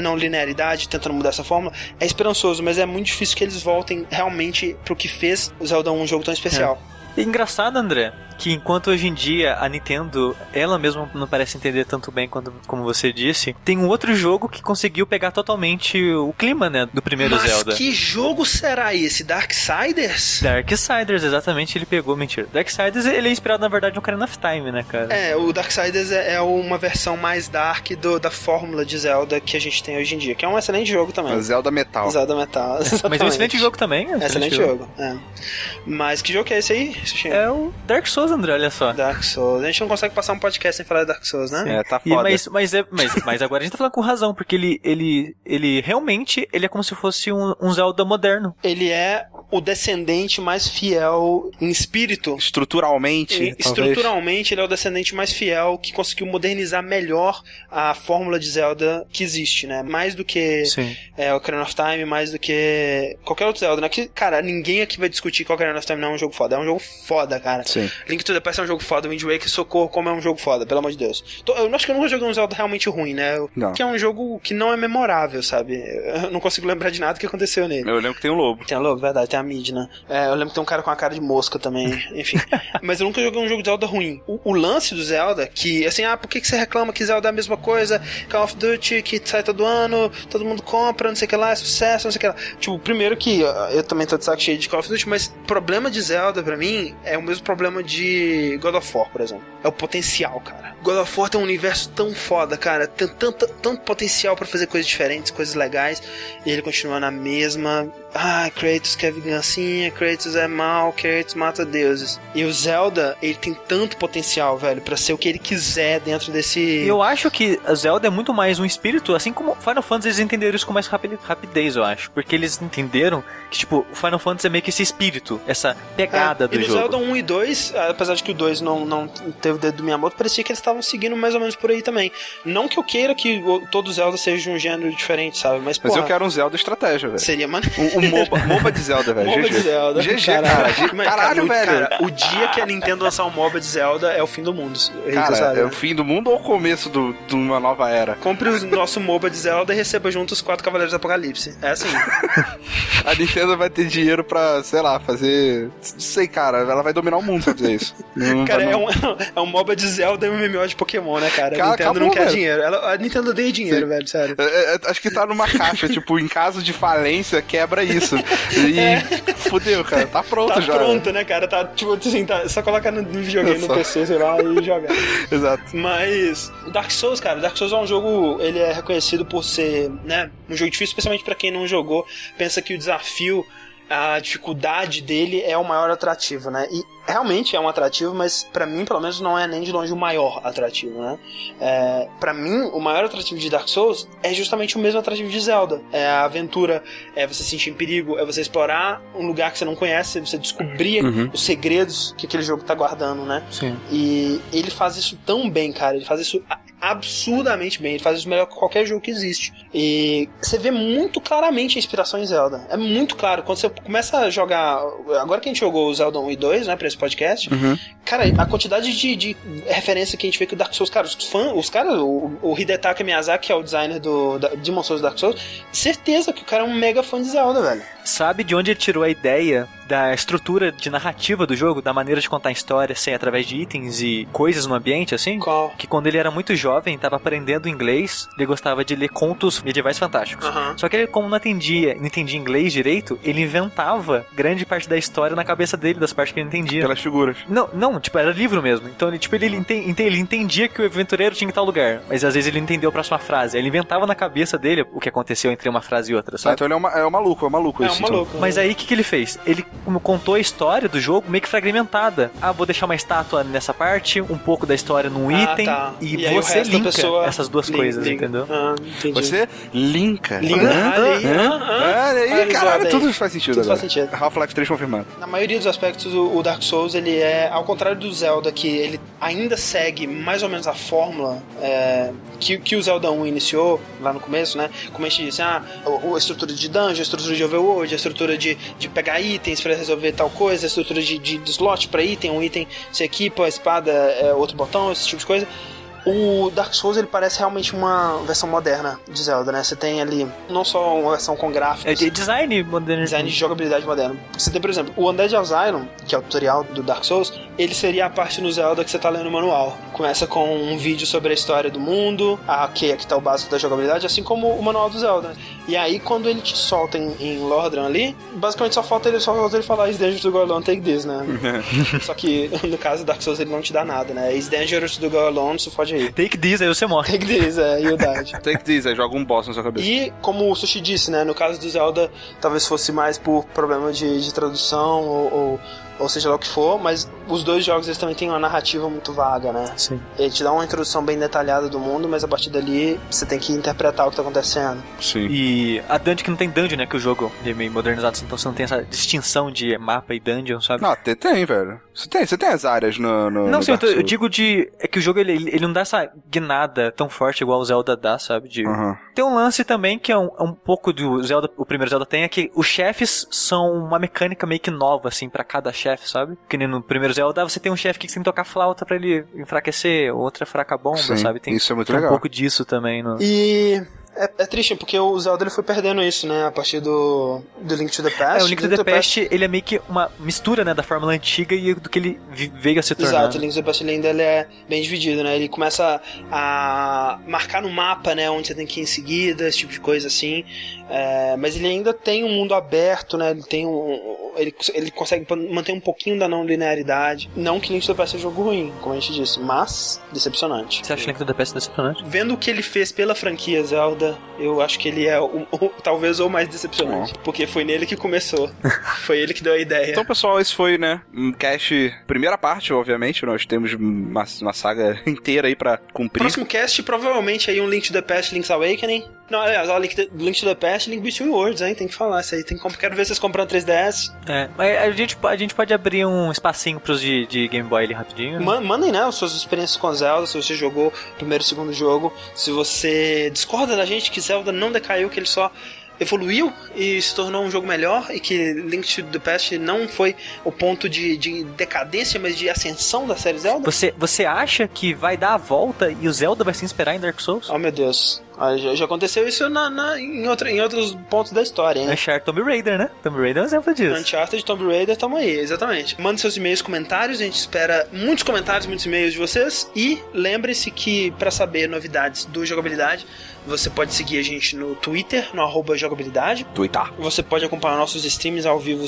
não linearidade, tentando mudar essa fórmula, é esperançoso, mas é muito difícil que eles voltem realmente pro que fez o Zelda 1 um jogo tão especial. É. Engraçado, André, que enquanto hoje em dia a Nintendo, ela mesma não parece entender tanto bem quanto, como você disse, tem um outro jogo que conseguiu pegar totalmente o clima, né, do primeiro Mas Zelda. que jogo será esse? Darksiders? Darksiders, exatamente, ele pegou, mentira. Darksiders, ele é inspirado, na verdade, no Ocarina of Time, né, cara? É, o Darksiders é, é uma versão mais dark do, da fórmula de Zelda que a gente tem hoje em dia, que é um excelente jogo também. É Zelda Metal. Zelda Metal, exatamente. Mas é um excelente jogo também. É um excelente, excelente jogo, jogo. É. Mas que jogo que é esse aí? É o Dark Souls Souls, André, olha só. Dark Souls. A gente não consegue passar um podcast sem falar de Dark Souls, né? Sim. É, tá foda. E, mas, mas, é, mas, mas agora a gente tá falando com razão, porque ele, ele, ele realmente ele é como se fosse um, um Zelda moderno. Ele é o descendente mais fiel em espírito. Estruturalmente. E, estruturalmente, ele é o descendente mais fiel que conseguiu modernizar melhor a fórmula de Zelda que existe, né? Mais do que é, o Ocarina of Time, mais do que qualquer outro Zelda, né? Que, cara, ninguém aqui vai discutir que o Ocarina of Time não é um jogo foda. É um jogo foda, cara. Sim. Link to the Past é um jogo foda, Wind Waker, socorro, como é um jogo foda, pelo amor de Deus. Eu acho que eu nunca joguei um Zelda realmente ruim, né? Não. Que é um jogo que não é memorável, sabe? Eu não consigo lembrar de nada que aconteceu nele. Eu lembro que tem um lobo. Tem um lobo, verdade, tem a Midna. É, eu lembro que tem um cara com a cara de mosca também, enfim. Mas eu nunca joguei um jogo de Zelda ruim. O, o, lance do Zelda, que assim, ah, por que, que você reclama que Zelda é a mesma coisa? Call of Duty, que sai todo ano, todo mundo compra, não sei o que lá, é sucesso, não sei o que lá. Tipo, primeiro que eu também tô de saco cheio de Call of Duty, mas problema de Zelda pra mim é o mesmo problema de God of War, por exemplo. É o potencial, cara. God of War tem um universo tão foda, cara. Tem tanto, tanto potencial para fazer coisas diferentes, coisas legais. E ele continua na mesma ah, Kratos quer vingancinha, Kratos é mal, Kratos mata deuses. E o Zelda, ele tem tanto potencial, velho, para ser o que ele quiser dentro desse. Eu acho que a Zelda é muito mais um espírito, assim como Final Fantasy eles entenderam isso com mais rapidez, eu acho. Porque eles entenderam que, tipo, o Final Fantasy é meio que esse espírito, essa pegada é, do e jogo. E Zelda 1 e 2, apesar de que o 2 não, não teve o dedo do Miyamoto, parecia que eles estavam seguindo mais ou menos por aí também. Não que eu queira que todo Zelda seja de um gênero diferente, sabe? Mas, Mas porra, eu quero um Zelda estratégia, velho. Seria maneiro. Um, MOBA, MOBA de Zelda, velho. MOBA de Zelda. GG, cara. Caralho, caralho velho. Cara, o dia que a Nintendo lançar um MOBA de Zelda é o fim do mundo. Cara, sabe, é né? o fim do mundo ou o começo de uma nova era? Compre o nosso MOBA de Zelda e receba junto os quatro Cavaleiros do Apocalipse. É assim. a Nintendo vai ter dinheiro pra, sei lá, fazer... Não sei, cara. Ela vai dominar o mundo se fazer isso. Não, cara, é um, é um MOBA de Zelda e um MMO de Pokémon, né, cara? A Nintendo acabou, não quer velho. dinheiro. Ela, a Nintendo odeia dinheiro, Sim. velho, sério. É, é, acho que tá numa caixa, tipo, em caso de falência, quebra isso. E é. fudeu, cara. Tá pronto tá já. Tá pronto, né, cara? Tá, tipo assim, tá, só colocar no, no videogame, no PC, sei lá, e jogar. Exato. Mas Dark Souls, cara, Dark Souls é um jogo, ele é reconhecido por ser, né, um jogo difícil, especialmente para quem não jogou, pensa que o desafio a dificuldade dele é o maior atrativo, né? E realmente é um atrativo, mas para mim, pelo menos, não é nem de longe o maior atrativo, né? É, para mim, o maior atrativo de Dark Souls é justamente o mesmo atrativo de Zelda. É a aventura, é você se sentir em perigo, é você explorar um lugar que você não conhece, você descobrir uhum. os segredos que aquele jogo tá guardando, né? Sim. E ele faz isso tão bem, cara. Ele faz isso absurdamente bem. Ele faz isso melhor que qualquer jogo que existe. E você vê muito claramente a inspiração em Zelda. É muito claro. Quando você começa a jogar. Agora que a gente jogou o Zelda 1 e 2, né, pra esse podcast, uhum. cara, a quantidade de, de, referência que a gente vê que o Dark Souls, cara, os fãs, os caras, o, o Hidetaka Miyazaki, que é o designer do da, Demon Souls Dark Souls, certeza que o cara é um mega fã de Zelda, velho. Sabe de onde ele tirou a ideia da estrutura de narrativa do jogo, da maneira de contar a história, assim, através de itens e coisas no ambiente, assim? Qual? Que quando ele era muito jovem, tava aprendendo inglês, ele gostava de ler contos medievais fantásticos. Aham. Só que ele, como não entendia, não entendia inglês direito, ele inventava grande parte da história na cabeça dele, das partes que ele entendia. Aquelas figuras. Não, não, tipo, era livro mesmo. Então, ele, tipo, ele, ente- ele entendia que o aventureiro tinha que tal lugar, mas às vezes ele não entendeu a próxima frase. Ele inventava na cabeça dele o que aconteceu entre uma frase e outra, Ah, sabe? então ele é, uma, é um maluco, é um maluco É esse, um então. maluco. Mas aí o que, que ele fez? Ele como contou a história do jogo meio que fragmentada. Ah, vou deixar uma estátua nessa parte, um pouco da história num Ah, item, tá. e, o você linka pessoa essas duas lin- coisas, liga. entendeu? Ah. Você linka. Linka. Olha aí? Olha caralho, tudo faz sentido Tudo agora. faz sentido. Half-Life 3 confirmado. Na maioria dos aspectos, o Dark Souls, ele é, ao contrário do Zelda, que ele ainda segue mais ou menos a fórmula é, que, que o Zelda 1 iniciou lá no começo, né? Como a gente disse, ah, o- a estrutura de dungeon, a estrutura de overworld, a estrutura de, de pegar itens pra resolver tal coisa, estrutura de, de, slot pra item, um item se equipa, espada é outro botão, esse tipo de coisa. O Dark Souls ele parece realmente uma versão moderna de Zelda, né? Você tem ali não só uma versão com gráficos, É de design moderno. design de jogabilidade moderno. Você tem, por exemplo, o Undead Asylum, que é o tutorial do Dark Souls, ele seria a parte no Zelda que você tá lendo o manual. Começa com um vídeo sobre a história do mundo, a que aqui tá o básico da jogabilidade, assim como o manual do Zelda. né? E aí, quando ele te solta em, em Lordran ali, basicamente só falta ele, só falta ele falar It's dangerous to go alone, take this, né? só que, no caso do Dark Souls, ele não te dá nada, né? It's dangerous to go alone, se fode aí. Take this, aí você morre. Take this, é, humildade. Take this, aí joga um boss na sua cabeça. E, como o Sushi disse, né? No caso do Zelda, talvez fosse mais por problema de, de tradução ou, ou, ou seja lá o que for, mas os dois jogos eles também têm uma narrativa muito vaga, né? Sim. Ele te dá uma introdução bem detalhada do mundo, mas a partir dali você tem que interpretar o que tá acontecendo. Sim. E a dungeon que não tem dungeon, né? Que o jogo é meio modernizado, então você não tem essa distinção de mapa e dungeon, sabe? Não, tem, tem, velho. Você tem, você tem as áreas no. no Não, no sim, eu, digo de. É que o jogo ele, ele não dá essa guinada tão forte igual o Zelda dá, sabe? De, Aham. Tem um lance também que é um, é um pouco do Zelda, o primeiro Zelda tem, é que os chefes são uma mecânica meio que nova, assim, pra cada chefe, sabe? Que nem no primeiro Zelda você tem um chefe que você tem que tocar flauta pra ele enfraquecer, outra fraca bomba, Sim, sabe? Tem, isso é muito tem legal. um pouco disso também no. E. É, é triste, porque o Zelda ele foi perdendo isso, né? A partir do, do Link to the Past. É, o Link to the Past, ele é meio que uma mistura, né, da fórmula antiga e do que ele veio a se tornar. Exato, o Link to the Past ele ainda ele é bem dividido, né? Ele começa a marcar no mapa, né, onde você tem que ir em seguida, esse tipo de coisa assim. É, mas ele ainda tem um mundo aberto, né? Ele tem um. Ele, ele consegue manter um pouquinho da não linearidade. Não que Link to the Past seja um jogo ruim, como a gente disse, mas decepcionante. Você acha o Link to the Past decepcionante? Vendo o que ele fez pela franquia Zelda, eu acho que ele é o, o- talvez o mais decepcionante. Porque foi nele que começou. foi ele que deu a ideia. Então, pessoal, esse foi, né, um cast, primeira parte, obviamente, nós temos uma, uma saga inteira aí pra cumprir. Próximo cast, provavelmente aí um Link to the Past, Link's Awakening. Não, aliás, ó, Link, to- Link to the Past, Link Between Worlds, hein? Tem que falar isso aí. Tem Quero ver vocês comprando 3DS. É, mas a gente, a gente pode abrir um espacinho pros de, de Game Boy ali rapidinho. Ma- Mandem, né, as suas experiências com Zelda, se você jogou o primeiro e segundo jogo. Se você discorda da gente que Zelda não decaiu, que ele só evoluiu e se tornou um jogo melhor e que Link to the Past não foi o ponto de, de decadência, mas de ascensão da série Zelda. Você, você acha que vai dar a volta e o Zelda vai se inspirar em Dark Souls? Oh meu Deus, já, já aconteceu isso na, na- em, outra, em outros pontos da história, hein? Uncharted Tomb Raider, né? Tomb Raider é um exemplo disso. Uncharted, Tomb Raider, tamo aí, exatamente. Mande seus e-mails, comentários, a gente espera muitos comentários, muitos e-mails de vocês. E lembre-se que para saber novidades do jogabilidade, você pode seguir a gente no Twitter, no arroba jogabilidade. Twitter. Você pode acompanhar nossos streams ao vivo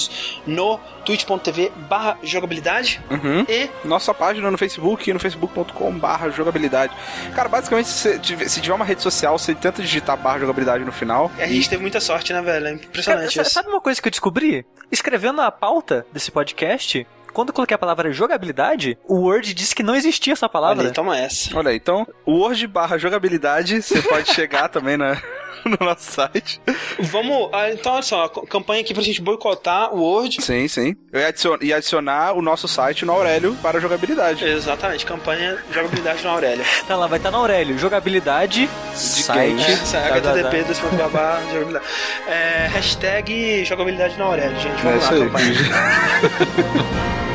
no twitch.tv barra jogabilidade. Uhum. E Nossa página no Facebook, no facebook.com barra jogabilidade. Cara, basicamente, se se tiver uma rede social, você tenta digitar barra jogabilidade no final. a gente teve muita sorte, né, velho? É Cara, impressionante sa- isso. sabe uma coisa que eu descobri? Escrevendo a pauta desse podcast, quando eu coloquei a palavra jogabilidade, o Word disse que não existia essa Olha palavra. aí, toma essa. Olha aí, então, o Word barra jogabilidade, você pode chegar também na, no nosso site. Vamos, ah, então olha só, campanha aqui pra gente boicotar o Word. Sim, sim. Eu ia adicionar, ia adicionar o nosso site no Aurélio para jogabilidade. Exatamente, campanha jogabilidade na Aurélia. Tá lá, vai estar na Aurélio. Jogabilidade, site. games. É, tá, tá, tá. http pontos babá, jogabilidade. É, hashtag jogabilidade na Aurélia, gente. É Vamos isso lá, aí. campanha.